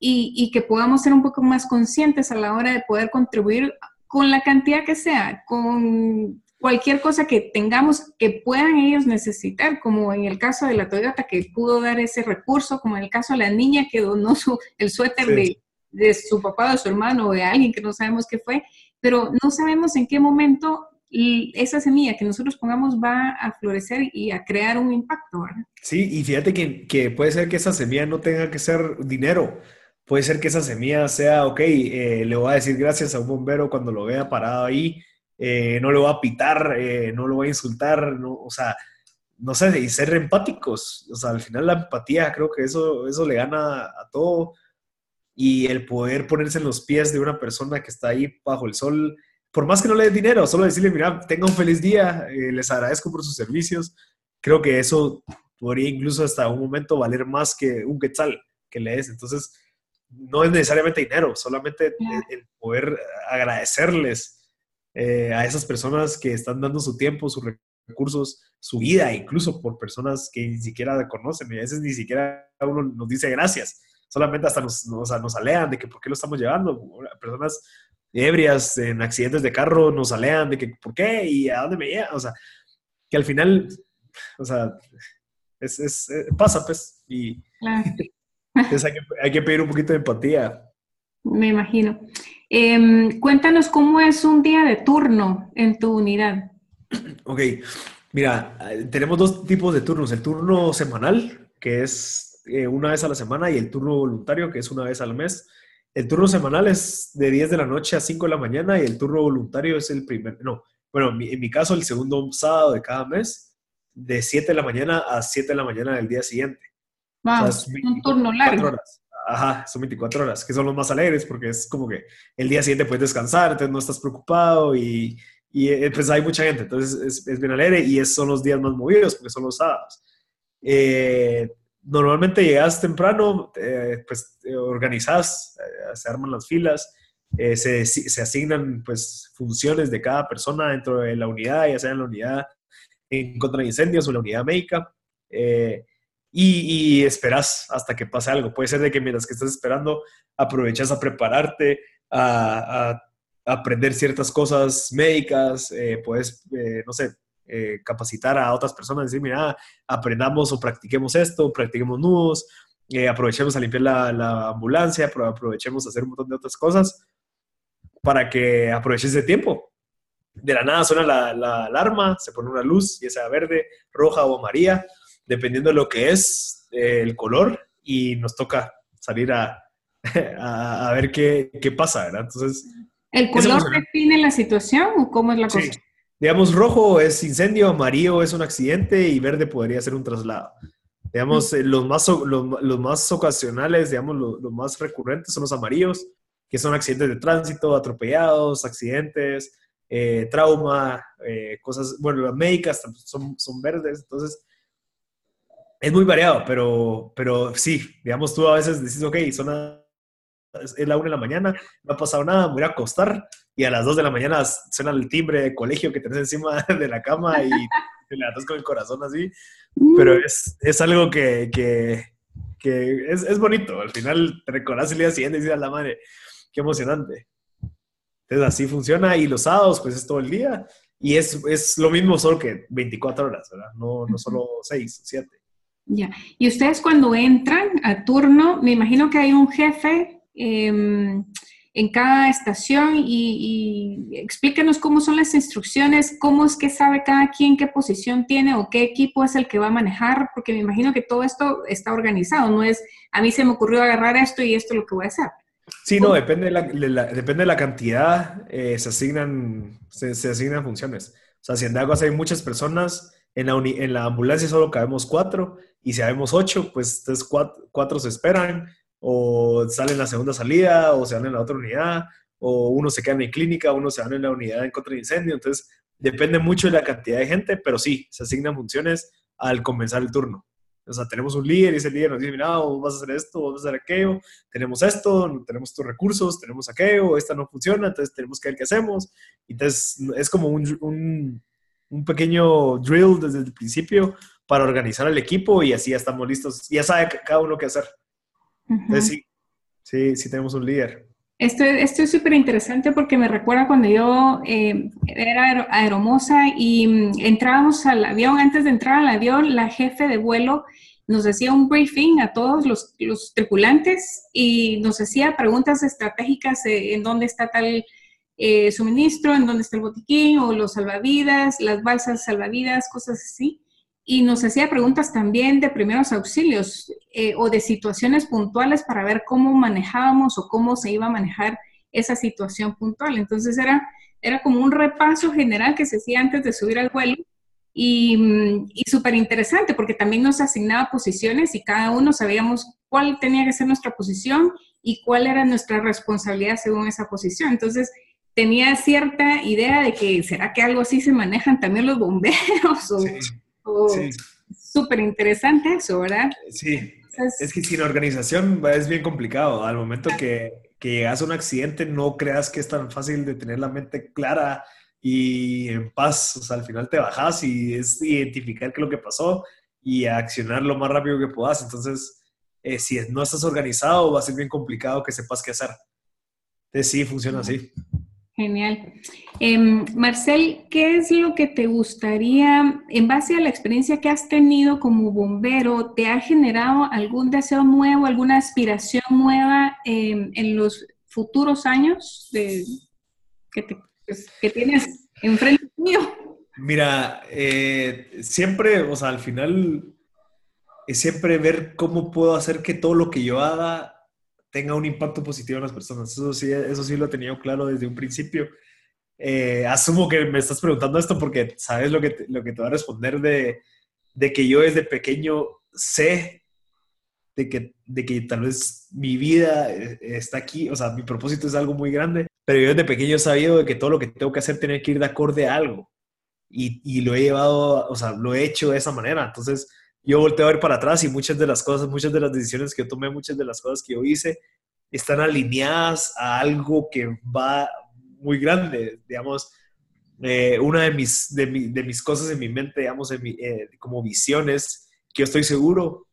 y, y, que podamos ser un poco más conscientes a la hora de poder contribuir con la cantidad que sea, con cualquier cosa que tengamos que puedan ellos necesitar, como en el caso de la Toyota que pudo dar ese recurso, como en el caso de la niña que donó su, el suéter de de su papá, de su hermano o de alguien que no sabemos qué fue, pero no sabemos en qué momento esa semilla que nosotros pongamos va a florecer y a crear un impacto. ¿verdad? Sí, y fíjate que, que, puede ser que esa semilla no tenga que ser dinero. Puede ser que esa semilla sea, ok, eh, le voy a decir gracias a un bombero cuando lo vea parado ahí, eh, no le voy a pitar, eh, no lo voy a insultar, no, o sea, no sé, y ser empáticos. O sea, al final la empatía creo que eso, eso le gana a todo y el poder ponerse en los pies de una persona que está ahí bajo el sol, por más que no le dé dinero, solo decirle, mira, tenga un feliz día, eh, les agradezco por sus servicios, creo que eso podría incluso hasta un momento valer más que un quetzal que le des. Entonces, no es necesariamente dinero, solamente el, poder agradecerles eh, a esas personas que están dando su tiempo, sus recursos, su vida, incluso por personas que ni siquiera conocen y a veces ni siquiera uno nos dice gracias solamente hasta nos, nos, alean de que por qué lo estamos llevando. Personas ebrias en accidentes de carro nos alean de que por qué y a dónde me lleva. O sea, que al final, o sea, es, es eh, pasa pues. Y entonces hay que, hay que, pedir un poquito de empatía. Me imagino. Em, cuéntanos cómo es un día de turno en tu unidad. Ok, mira, tenemos dos tipos de turnos. El turno semanal, que es eh, una vez a la semana y el turno voluntario, que es una vez al mes. El turno semanal es de 10 de la noche a 5 de la mañana y el turno voluntario es el primer, no, bueno, en mi caso el segundo sábado de cada mes, de 7 de la mañana a 7 de la mañana del día siguiente. Vamos, un turno largo. Horas. Ajá, son 24 horas, que son los más alegres porque es como que el día siguiente puedes descansar, entonces no estás preocupado y, y eh, pues hay mucha gente, entonces es, es bien alegre y es, son los días más movidos porque son los sábados. Eh, normalmente llegas temprano, eh, pues organizas, eh, se arman las filas, eh, se, se, asignan pues funciones de cada persona dentro de la unidad, ya sea en la unidad en contra de incendios o en la unidad médica, y, y, esperas hasta que pase algo. Puede ser de que mientras que estás esperando, aprovechas a prepararte, a, aprender ciertas cosas médicas, puedes, no sé, eh, capacitar a otras personas, decir, mira, aprendamos o practiquemos esto, practiquemos nudos, eh, aprovechemos a limpiar la, ambulancia, aprovechemos a hacer un montón de otras cosas para que aproveches ese tiempo. De la nada suena la, alarma, se pone una luz, ya sea verde, roja o amarilla, dependiendo de lo que es eh, el color, y nos toca salir a, a, ver qué, qué, pasa, ¿verdad? Entonces... ¿El color define la situación o cómo es la cosa? Sí. Digamos, rojo es incendio, amarillo es un accidente y verde podría ser un traslado. Digamos, eh, los, más, los, más ocasionales, digamos, los, más recurrentes son los amarillos, que son accidentes de tránsito, atropellados, accidentes, eh, trauma, eh, cosas, bueno, las médicas son, son verdes, entonces es muy variado, pero, pero sí, digamos, tú a veces dices, ok, son es la una de la mañana, no ha pasado nada, me voy a acostar y a las dos de la mañana suena el timbre de colegio que tenés encima de la cama y te levantas con el corazón así. Pero es, es algo que, que, que es, es, bonito. Al final te recordás el día siguiente y dices a la madre, qué emocionante. Entonces así funciona y los sábados pues es todo el día y es, es lo mismo solo que 24 horas, ¿verdad? No, no solo 6 o 7. Ya. Y ustedes cuando entran a turno, me imagino que hay un jefe eh, en cada estación y, explíquenos cómo son las instrucciones, cómo es que sabe cada quien qué posición tiene o qué equipo es el que va a manejar, porque me imagino que todo esto está organizado, no es a mí se me ocurrió agarrar esto y esto es lo que voy a hacer. Sí, no, depende de la, depende de la cantidad, eh, se, asignan, se, asignan funciones. O sea, si en Dagos hay muchas personas, en la, en la ambulancia solo cabemos cuatro, y si habemos ocho, pues entonces cuatro, cuatro se esperan, o salen en la segunda salida, o se van en la otra unidad, o uno se queda en la clínica, uno se van en la unidad en contra de incendio. Entonces, depende mucho de la cantidad de gente, pero sí, se asignan funciones al comenzar el turno. O sea, tenemos un líder y ese líder nos dice, mira, vos vas a hacer esto, vos vas a hacer aquello, tenemos esto, tenemos estos recursos, tenemos aquello, esta no funciona, entonces tenemos que ver qué hacemos. Entonces, es como un, un, un pequeño drill desde el principio para organizar el equipo y así ya estamos listos, ya sabe cada uno qué hacer. Sí, sí, sí tenemos un líder. Esto, esto es súper interesante porque me recuerda cuando yo eh, era aeromosa y mm, entrábamos al avión, antes de entrar al avión, la jefe de vuelo nos hacía un briefing a todos los, los tripulantes y nos hacía preguntas estratégicas en dónde está tal eh, suministro, en dónde está el botiquín o los salvavidas, las balsas salvavidas, cosas así y nos hacía preguntas también de primeros auxilios eh, o de situaciones puntuales para ver cómo manejábamos o cómo se iba a manejar esa situación puntual. Entonces era, era como un repaso general que se hacía antes de subir al vuelo y, mm, y súper interesante porque también nos asignaba posiciones y cada uno sabíamos cuál tenía que ser nuestra posición y cuál era nuestra responsabilidad según esa posición. Entonces tenía cierta idea de que será que algo así se manejan también los bomberos o... Oh, súper interesante eso, ¿verdad? Sí. Es, que sin organización es bien complicado. Al momento que, que llegas a un accidente, no creas que es tan fácil de tener la mente clara y en paz. O sea, al final te bajas y es identificar qué es lo que pasó y accionar lo más rápido que puedas. Entonces, eh, si no estás organizado, va a ser bien complicado que sepas qué hacer. Entonces, sí, funciona así. Genial. Em, Marcel, ¿qué es lo que te gustaría, en base a la experiencia que has tenido como bombero, te ha generado algún deseo nuevo, alguna aspiración nueva em, en los futuros años de, que, pues, tienes enfrente mío? Mira, eh, siempre, o sea, al final, es siempre ver cómo puedo hacer que todo lo que yo haga tenga un impacto positivo en las personas. Eso sí, eso sí lo he tenido claro desde un principio. Eh, asumo que me estás preguntando esto porque sabes lo que te, lo que te va a responder de, de que yo desde pequeño sé de que, de que tal vez mi vida eh, está aquí, o sea, mi propósito es algo muy grande, pero yo desde pequeño he sabido de que todo lo que tengo que hacer tiene que ir de acorde a algo. Y, y lo he llevado, o sea, lo he hecho de esa manera. Entonces, yo volteo a ver para atrás y muchas de las cosas, muchas de las decisiones que yo tomé, muchas de las cosas que yo hice, están alineadas a algo que va muy grande, digamos, eh, una de mis, de, mis cosas en mi mente, digamos, eh, como visiones, que yo estoy seguro,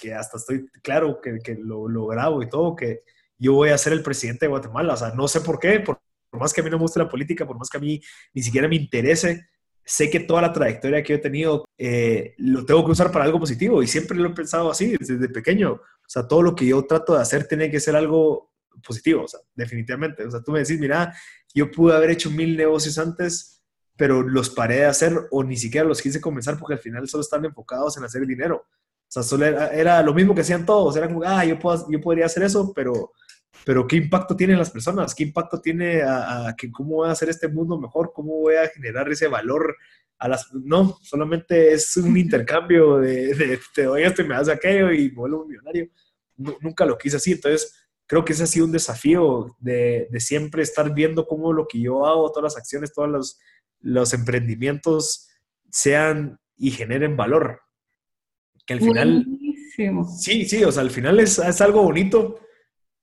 que hasta estoy claro que, que lo, lo, grabo y todo, que yo voy a ser el presidente de Guatemala, o sea, no sé por qué, por, por más que a mí no me guste la política, por más que a mí ni siquiera me interese, sé que toda la trayectoria que he tenido eh, lo tengo que usar para algo positivo y siempre lo he pensado así desde pequeño. O sea, todo lo que yo trato de hacer tiene que ser algo positivo, o sea, definitivamente. O sea, tú me decís, mira, yo pude haber hecho mil negocios antes, pero los paré de hacer o ni siquiera los quise comenzar porque al final solo están enfocados en hacer dinero. O sea, solo era, lo mismo que hacían todos. Era como, ah, yo, puedo, yo podría hacer eso, pero, pero ¿qué impacto tienen las personas? ¿Qué impacto tiene a, que cómo voy a hacer este mundo mejor? ¿Cómo voy a generar ese valor a las... No, solamente es un intercambio de, te doy esto y me das aquello y vuelvo un millonario. nunca lo quise así. Entonces, creo que ese ha sido un desafío de, de, siempre estar viendo cómo lo que yo hago, todas las acciones, todos los, los emprendimientos sean y generen valor. Que al final... Sí, sí, o sea, al final es, es, algo bonito,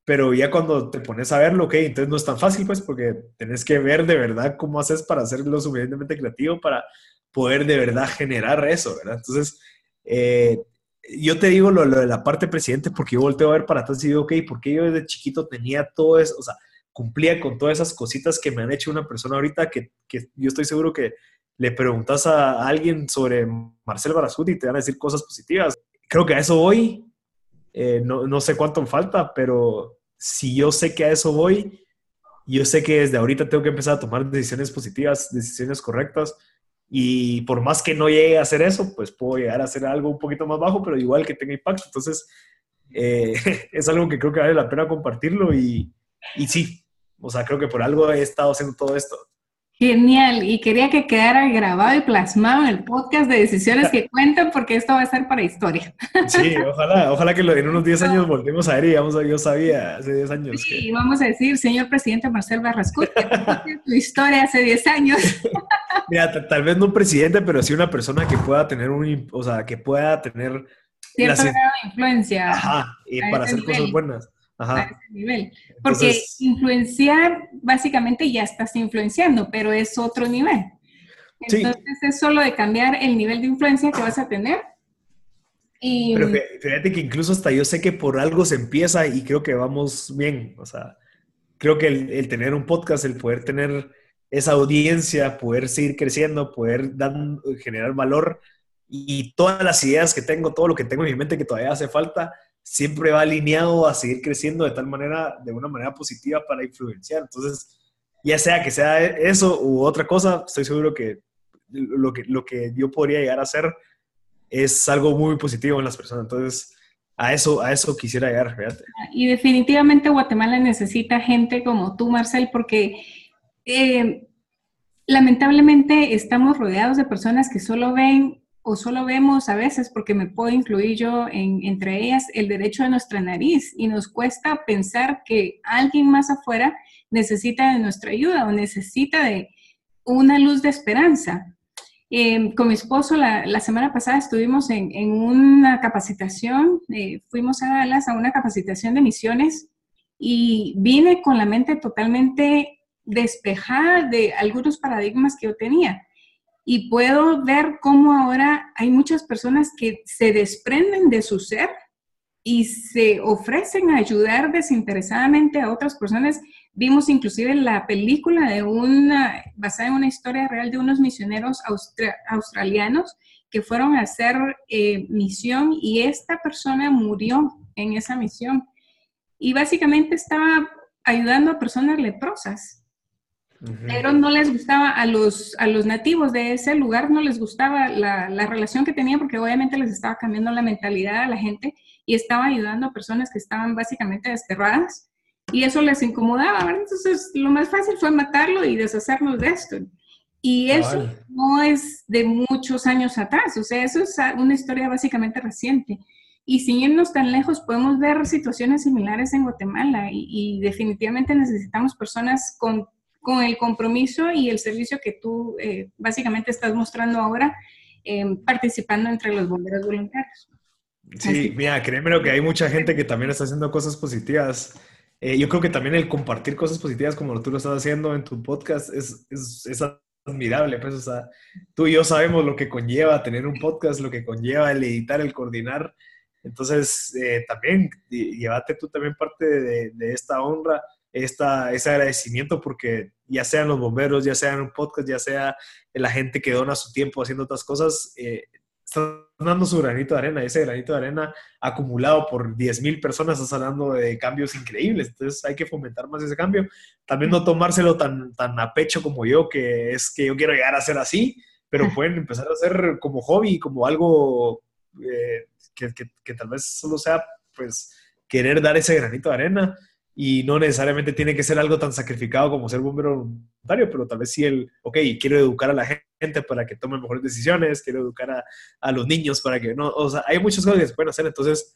pero ya cuando te pones a verlo, ok, entonces no es tan fácil, pues, porque tenés que ver de verdad cómo haces para ser lo suficientemente creativo para poder de verdad generar eso, ¿verdad? Entonces, eh, yo te digo lo, de la parte presidente porque yo volteo a ver para atrás y digo, ok, porque yo desde chiquito tenía todo eso, o sea, cumplía con todas esas cositas que me han hecho una persona ahorita que, que yo estoy seguro que le preguntas a alguien sobre Marcel Barascut y te van a decir cosas positivas. Creo que a eso voy, eh, no, no, sé cuánto falta, pero si yo sé que a eso voy, yo sé que desde ahorita tengo que empezar a tomar decisiones positivas, decisiones correctas. Y por más que no llegue a hacer eso, pues puedo llegar a hacer algo un poquito más bajo, pero igual que tenga impacto. Entonces, eh, es algo que creo que vale la pena compartirlo y, y sí, o sea, creo que por algo he estado haciendo todo esto. Genial, y quería que quedara grabado y plasmado en el podcast de decisiones que cuentan, porque esto va a ser para historia. Sí, ojalá, ojalá que en unos 10 años volvemos a ver y vamos a, yo sabía hace 10 años. Sí, vamos a decir, señor presidente Marcel Barrascut, tu historia hace 10 años. Mira, tal vez no un presidente, pero sí una persona que pueda tener un, o sea, que pueda tener... Cierto grado de influencia. Ajá, y para hacer cosas buenas a ese nivel. Porque influenciar, básicamente ya estás influenciando, pero es otro nivel. Entonces es solo de cambiar el nivel de influencia que vas a tener. Y... Pero fíjate que incluso hasta yo sé que por algo se empieza y creo que vamos bien. O sea, creo que el, tener un podcast, el poder tener esa audiencia, poder seguir creciendo, poder dar, generar valor y todas las ideas que tengo, todo lo que tengo en mi mente que todavía hace falta, siempre va alineado a seguir creciendo de tal manera, de una manera positiva para influenciar. Entonces, ya sea que sea eso u otra cosa, estoy seguro que lo que, lo que yo podría llegar a hacer es algo muy positivo en las personas. Entonces, a eso, a eso quisiera llegar. Y definitivamente Guatemala necesita gente como tú, Marcel, porque eh, lamentablemente estamos rodeados de personas que solo ven o solo vemos a veces, porque me puedo incluir yo en, entre ellas, el derecho de nuestra nariz y nos cuesta pensar que alguien más afuera necesita de nuestra ayuda o necesita de una luz de esperanza. Em, con mi esposo la, semana pasada estuvimos en, en una capacitación, eh, fuimos a Dallas a una capacitación de misiones y vine con la mente totalmente despejada de algunos paradigmas que yo tenía y puedo ver cómo ahora hay muchas personas que se desprenden de su ser y se ofrecen a ayudar desinteresadamente a otras personas. Vimos inclusive la película de una, basada en una historia real de unos misioneros australianos que fueron a hacer eh, misión y esta persona murió en esa misión. Y básicamente estaba ayudando a personas leprosas pero no les gustaba a los, a los nativos de ese lugar, no les gustaba la, la, relación que tenía porque obviamente les estaba cambiando la mentalidad a la gente y estaba ayudando a personas que estaban básicamente desterradas y eso les incomodaba, ¿verdad? Entonces lo más fácil fue matarlo y deshacernos de esto. Y eso no es de muchos años atrás, o sea, eso es una historia básicamente reciente. Y sin irnos tan lejos, podemos ver situaciones similares en Guatemala y, y definitivamente necesitamos personas con con el compromiso y el servicio que tú eh, básicamente estás mostrando ahora, em, participando entre los bomberos voluntarios. Sí, mira, créeme que hay mucha gente que también está haciendo cosas positivas. Eh, yo creo que también el compartir cosas positivas como tú lo estás haciendo en tu podcast es, es, es admirable. Pues, o sea, tú y yo sabemos lo que conlleva tener un podcast, lo que conlleva el editar, el coordinar. Entonces, eh, también llévate tú también parte de, de esta honra esta, ese agradecimiento porque ya sean los bomberos, ya sean un podcast, ya sea la gente que dona su tiempo haciendo otras cosas, eh, están dando su granito de arena. Ese granito de arena acumulado por 10.000 personas, está hablando de cambios increíbles. Entonces hay que fomentar más ese cambio. También no tomárselo tan, tan a pecho como yo, que es que yo quiero llegar a ser así, pero pueden empezar a hacer como hobby, como algo eh, que, que, que, tal vez solo sea, pues, querer dar ese granito de arena y no necesariamente tiene que ser algo tan sacrificado como ser bombero voluntario, pero tal vez sí el, ok, quiero educar a la gente para que tomen mejores decisiones, quiero educar a, a los niños para que no, o sea, hay muchas cosas que se pueden hacer, entonces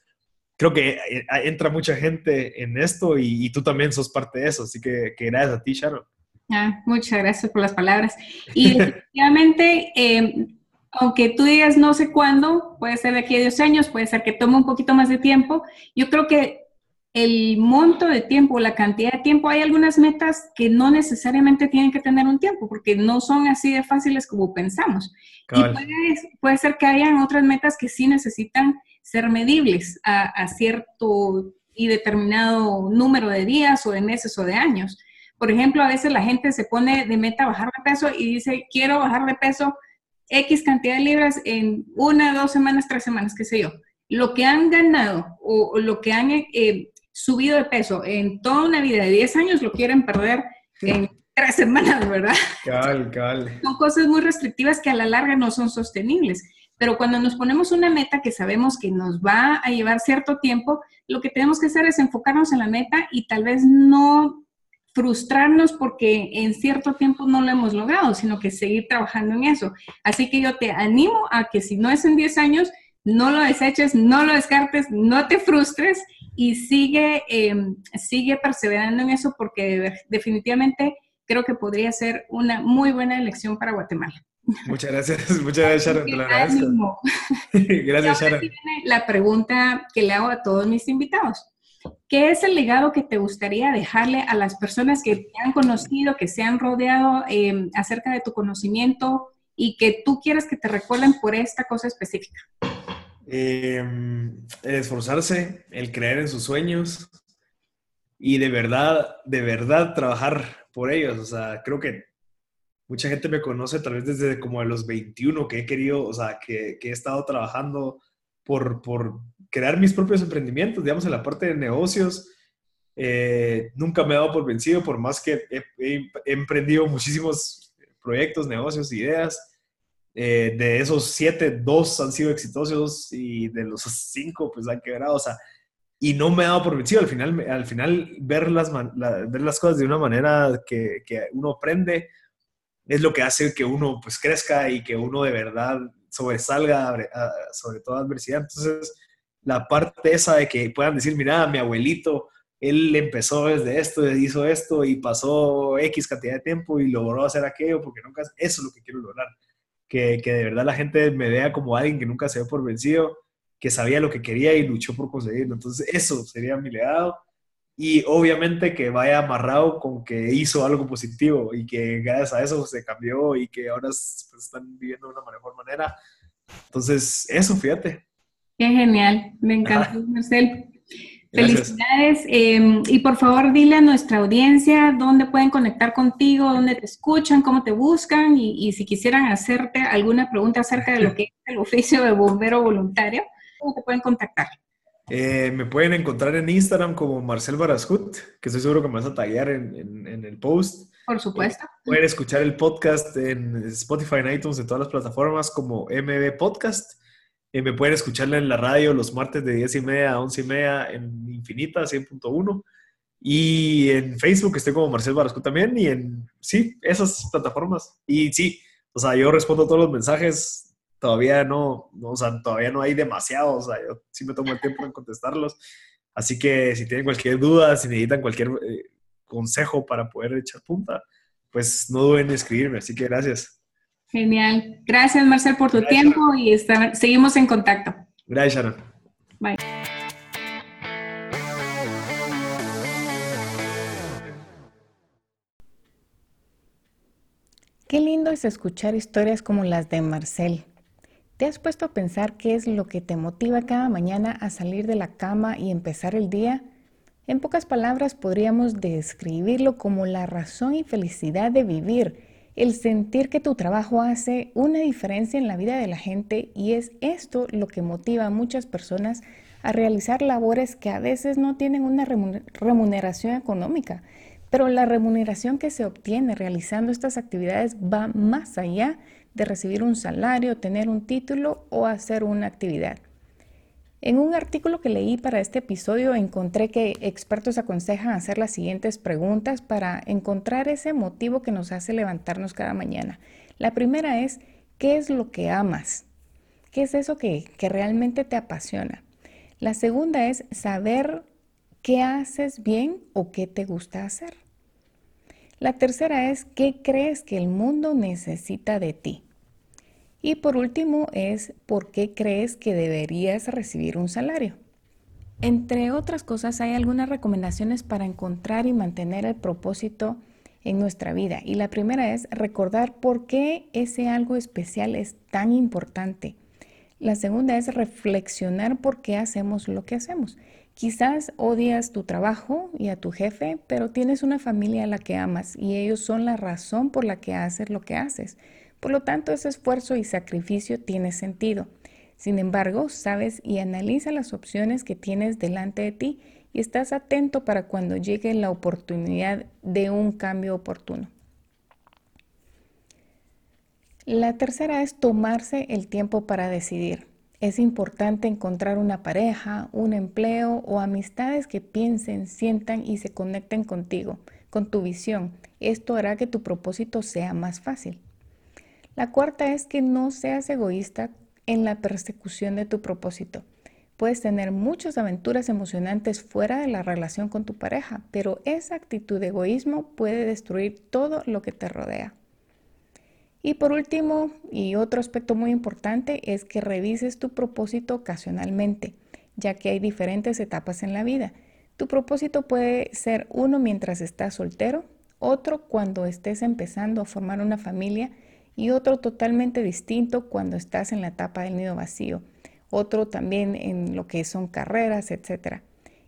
creo que eh, entra mucha gente en esto y, y tú también sos parte de eso, así que, que gracias a ti, Sharon. Ah, muchas gracias por las palabras. Y definitivamente, eh, aunque tú digas no sé cuándo, puede ser de aquí a 10 años, puede ser que tome un poquito más de tiempo, yo creo que el monto de tiempo, la cantidad de tiempo, hay algunas metas que no necesariamente tienen que tener un tiempo, porque no son así de fáciles como pensamos. Y puede, puede, ser que hayan otras metas que sí necesitan ser medibles a, a, cierto y determinado número de días o de meses o de años. Por ejemplo, a veces la gente se pone de meta bajar de peso y dice, quiero bajar de peso X cantidad de libras en una, dos semanas, tres semanas, qué sé yo. Lo que han ganado o, o lo que han eh, subido de peso en toda una vida de 10 años lo quieren perder en tres semanas, ¿verdad? Cal, cal. Son cosas muy restrictivas que a la larga no son sostenibles. Pero cuando nos ponemos una meta que sabemos que nos va a llevar cierto tiempo, lo que tenemos que hacer es enfocarnos en la meta y tal vez no frustrarnos porque en cierto tiempo no lo hemos logrado, sino que seguir trabajando en eso. Así que yo te animo a que si no es en 10 años, no lo deseches, no lo descartes, no te frustres y sigue, eh, sigue perseverando en eso porque definitivamente creo que podría ser una muy buena elección para Guatemala. Muchas gracias, muchas gracias Sharon, te lo agradezco. gracias Sharon. La pregunta que le hago a todos mis invitados. ¿Qué es el legado que te gustaría dejarle a las personas que te han conocido, que se han rodeado eh, acerca de tu conocimiento y que tú quieres que te recuerden por esta cosa específica? Eh, el esforzarse, el creer en sus sueños y de verdad, de verdad trabajar por ellos. O sea, creo que mucha gente me conoce tal vez desde como a los 21 que he querido, o sea, que, que he estado trabajando por, por, crear mis propios emprendimientos, digamos, en la parte de negocios. Eh, nunca me he dado por vencido, por más que he, he, emprendido muchísimos proyectos, negocios, ideas eh, de esos siete, dos han sido exitosos y de los cinco, pues han quebrado. O sea, y no me ha dado por vencido. Al final, al final ver, las, la, ver las cosas de una manera que, que, uno aprende es lo que hace que uno pues crezca y que uno de verdad sobresalga sobre toda adversidad. Entonces, la parte esa de que puedan decir, mira, mi abuelito, él empezó desde esto, hizo esto y pasó X cantidad de tiempo y logró hacer aquello porque nunca, eso es lo que quiero lograr que, que, de verdad la gente me vea como alguien que nunca se dio por vencido, que sabía lo que quería y luchó por conseguirlo. Entonces, eso sería mi legado. Y obviamente que vaya amarrado con que hizo algo positivo y que gracias a eso se cambió y que ahora pues, están viviendo de una mejor manera. Entonces, eso, fíjate. Qué genial, me encantó, Marcel. Felicidades. Eh, y por favor, dile a nuestra audiencia dónde pueden conectar contigo, dónde te escuchan, cómo te buscan y, y, si quisieran hacerte alguna pregunta acerca de lo que es el oficio de bombero voluntario, ¿cómo te pueden contactar? Eh, me pueden encontrar en Instagram como Marcel Barascut, que estoy seguro que me vas a tallar en, en, en el post. Por supuesto. Eh, pueden escuchar el podcast en Spotify, en iTunes, en todas las plataformas como MB Podcast. Eh, me pueden escucharla en la radio los martes de 10 y media a 11 y media en Infinita 100.1. Y en Facebook estoy como Marcel Barasco también. Y en, sí, esas plataformas. Y sí, o sea, yo respondo todos los mensajes. Todavía no, no, o sea, todavía no hay demasiados. O sea, yo sí me tomo el tiempo en contestarlos. Así que si tienen cualquier duda, si necesitan cualquier eh, consejo para poder echar punta, pues no duden en escribirme. Así que gracias. Genial. Gracias, Marcel, por tu Gracias. tiempo y está, seguimos en contacto. Gracias, Sharon. Bye. Qué lindo es escuchar historias como las de Marcel. ¿Te has puesto a pensar qué es lo que te motiva cada mañana a salir de la cama y empezar el día? En pocas palabras podríamos describirlo como la razón y felicidad de vivir el sentir que tu trabajo hace una diferencia en la vida de la gente y es esto lo que motiva a muchas personas a realizar labores que a veces no tienen una remuneración económica, pero la remuneración que se obtiene realizando estas actividades va más allá de recibir un salario, tener un título o hacer una actividad. En un artículo que leí para este episodio encontré que expertos aconsejan hacer las siguientes preguntas para encontrar ese motivo que nos hace levantarnos cada mañana. La primera es, ¿qué es lo que amas? ¿Qué es eso que, que realmente te apasiona? La segunda es saber qué haces bien o qué te gusta hacer. La tercera es, ¿qué crees que el mundo necesita de ti? Y por último es por qué crees que deberías recibir un salario. Entre otras cosas, hay algunas recomendaciones para encontrar y mantener el propósito en nuestra vida. Y la primera es recordar por qué ese algo especial es tan importante. La segunda es reflexionar por qué hacemos lo que hacemos. Quizás odias tu trabajo y a tu jefe, pero tienes una familia a la que amas y ellos son la razón por la que haces lo que haces. Por lo tanto, ese esfuerzo y sacrificio tiene sentido. Sin embargo, sabes y analiza las opciones que tienes delante de ti y estás atento para cuando llegue la oportunidad de un cambio oportuno. La tercera es tomarse el tiempo para decidir. Es importante encontrar una pareja, un empleo o amistades que piensen, sientan y se conecten contigo, con tu visión. Esto hará que tu propósito sea más fácil. La cuarta es que no seas egoísta en la persecución de tu propósito. Puedes tener muchas aventuras emocionantes fuera de la relación con tu pareja, pero esa actitud de egoísmo puede destruir todo lo que te rodea. Y por último, y otro aspecto muy importante, es que revises tu propósito ocasionalmente, ya que hay diferentes etapas en la vida. Tu propósito puede ser uno mientras estás soltero, otro cuando estés empezando a formar una familia, y otro totalmente distinto cuando estás en la etapa del nido vacío, otro también en lo que son carreras, etc.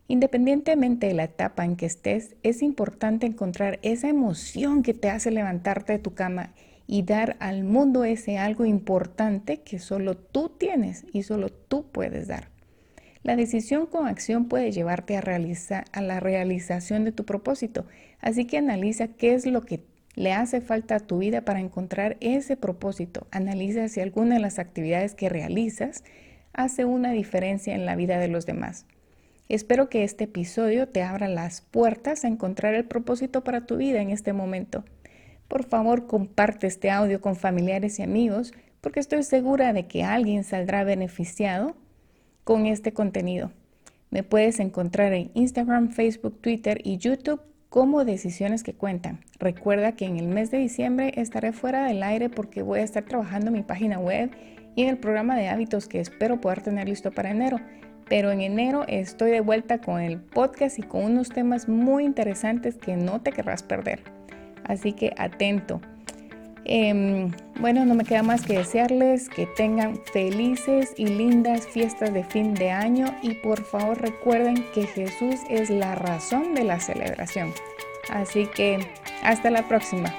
Independientemente de la etapa en que estés, es importante encontrar esa emoción que te hace levantarte de tu cama y dar al mundo ese algo importante que solo tú tienes y solo tú puedes dar. La decisión con acción puede llevarte a, realizar, a la realización de tu propósito, así que analiza qué es lo que le hace falta a tu vida para encontrar ese propósito. Analiza si alguna de las actividades que realizas hace una diferencia en la vida de los demás. Espero que este episodio te abra las puertas a encontrar el propósito para tu vida en este momento. Por favor, comparte este audio con familiares y amigos porque estoy segura de que alguien saldrá beneficiado con este contenido. Me puedes encontrar en Instagram, Facebook, Twitter y YouTube como decisiones que cuentan. Recuerda que en el mes de diciembre estaré fuera del aire porque voy a estar trabajando en mi página web y en el programa de hábitos que espero poder tener listo para enero. Pero en enero estoy de vuelta con el podcast y con unos temas muy interesantes que no te querrás perder. Así que atento. Em, bueno, no me queda más que desearles que tengan felices y lindas fiestas de fin de año y por favor recuerden que Jesús es la razón de la celebración. Así que hasta la próxima.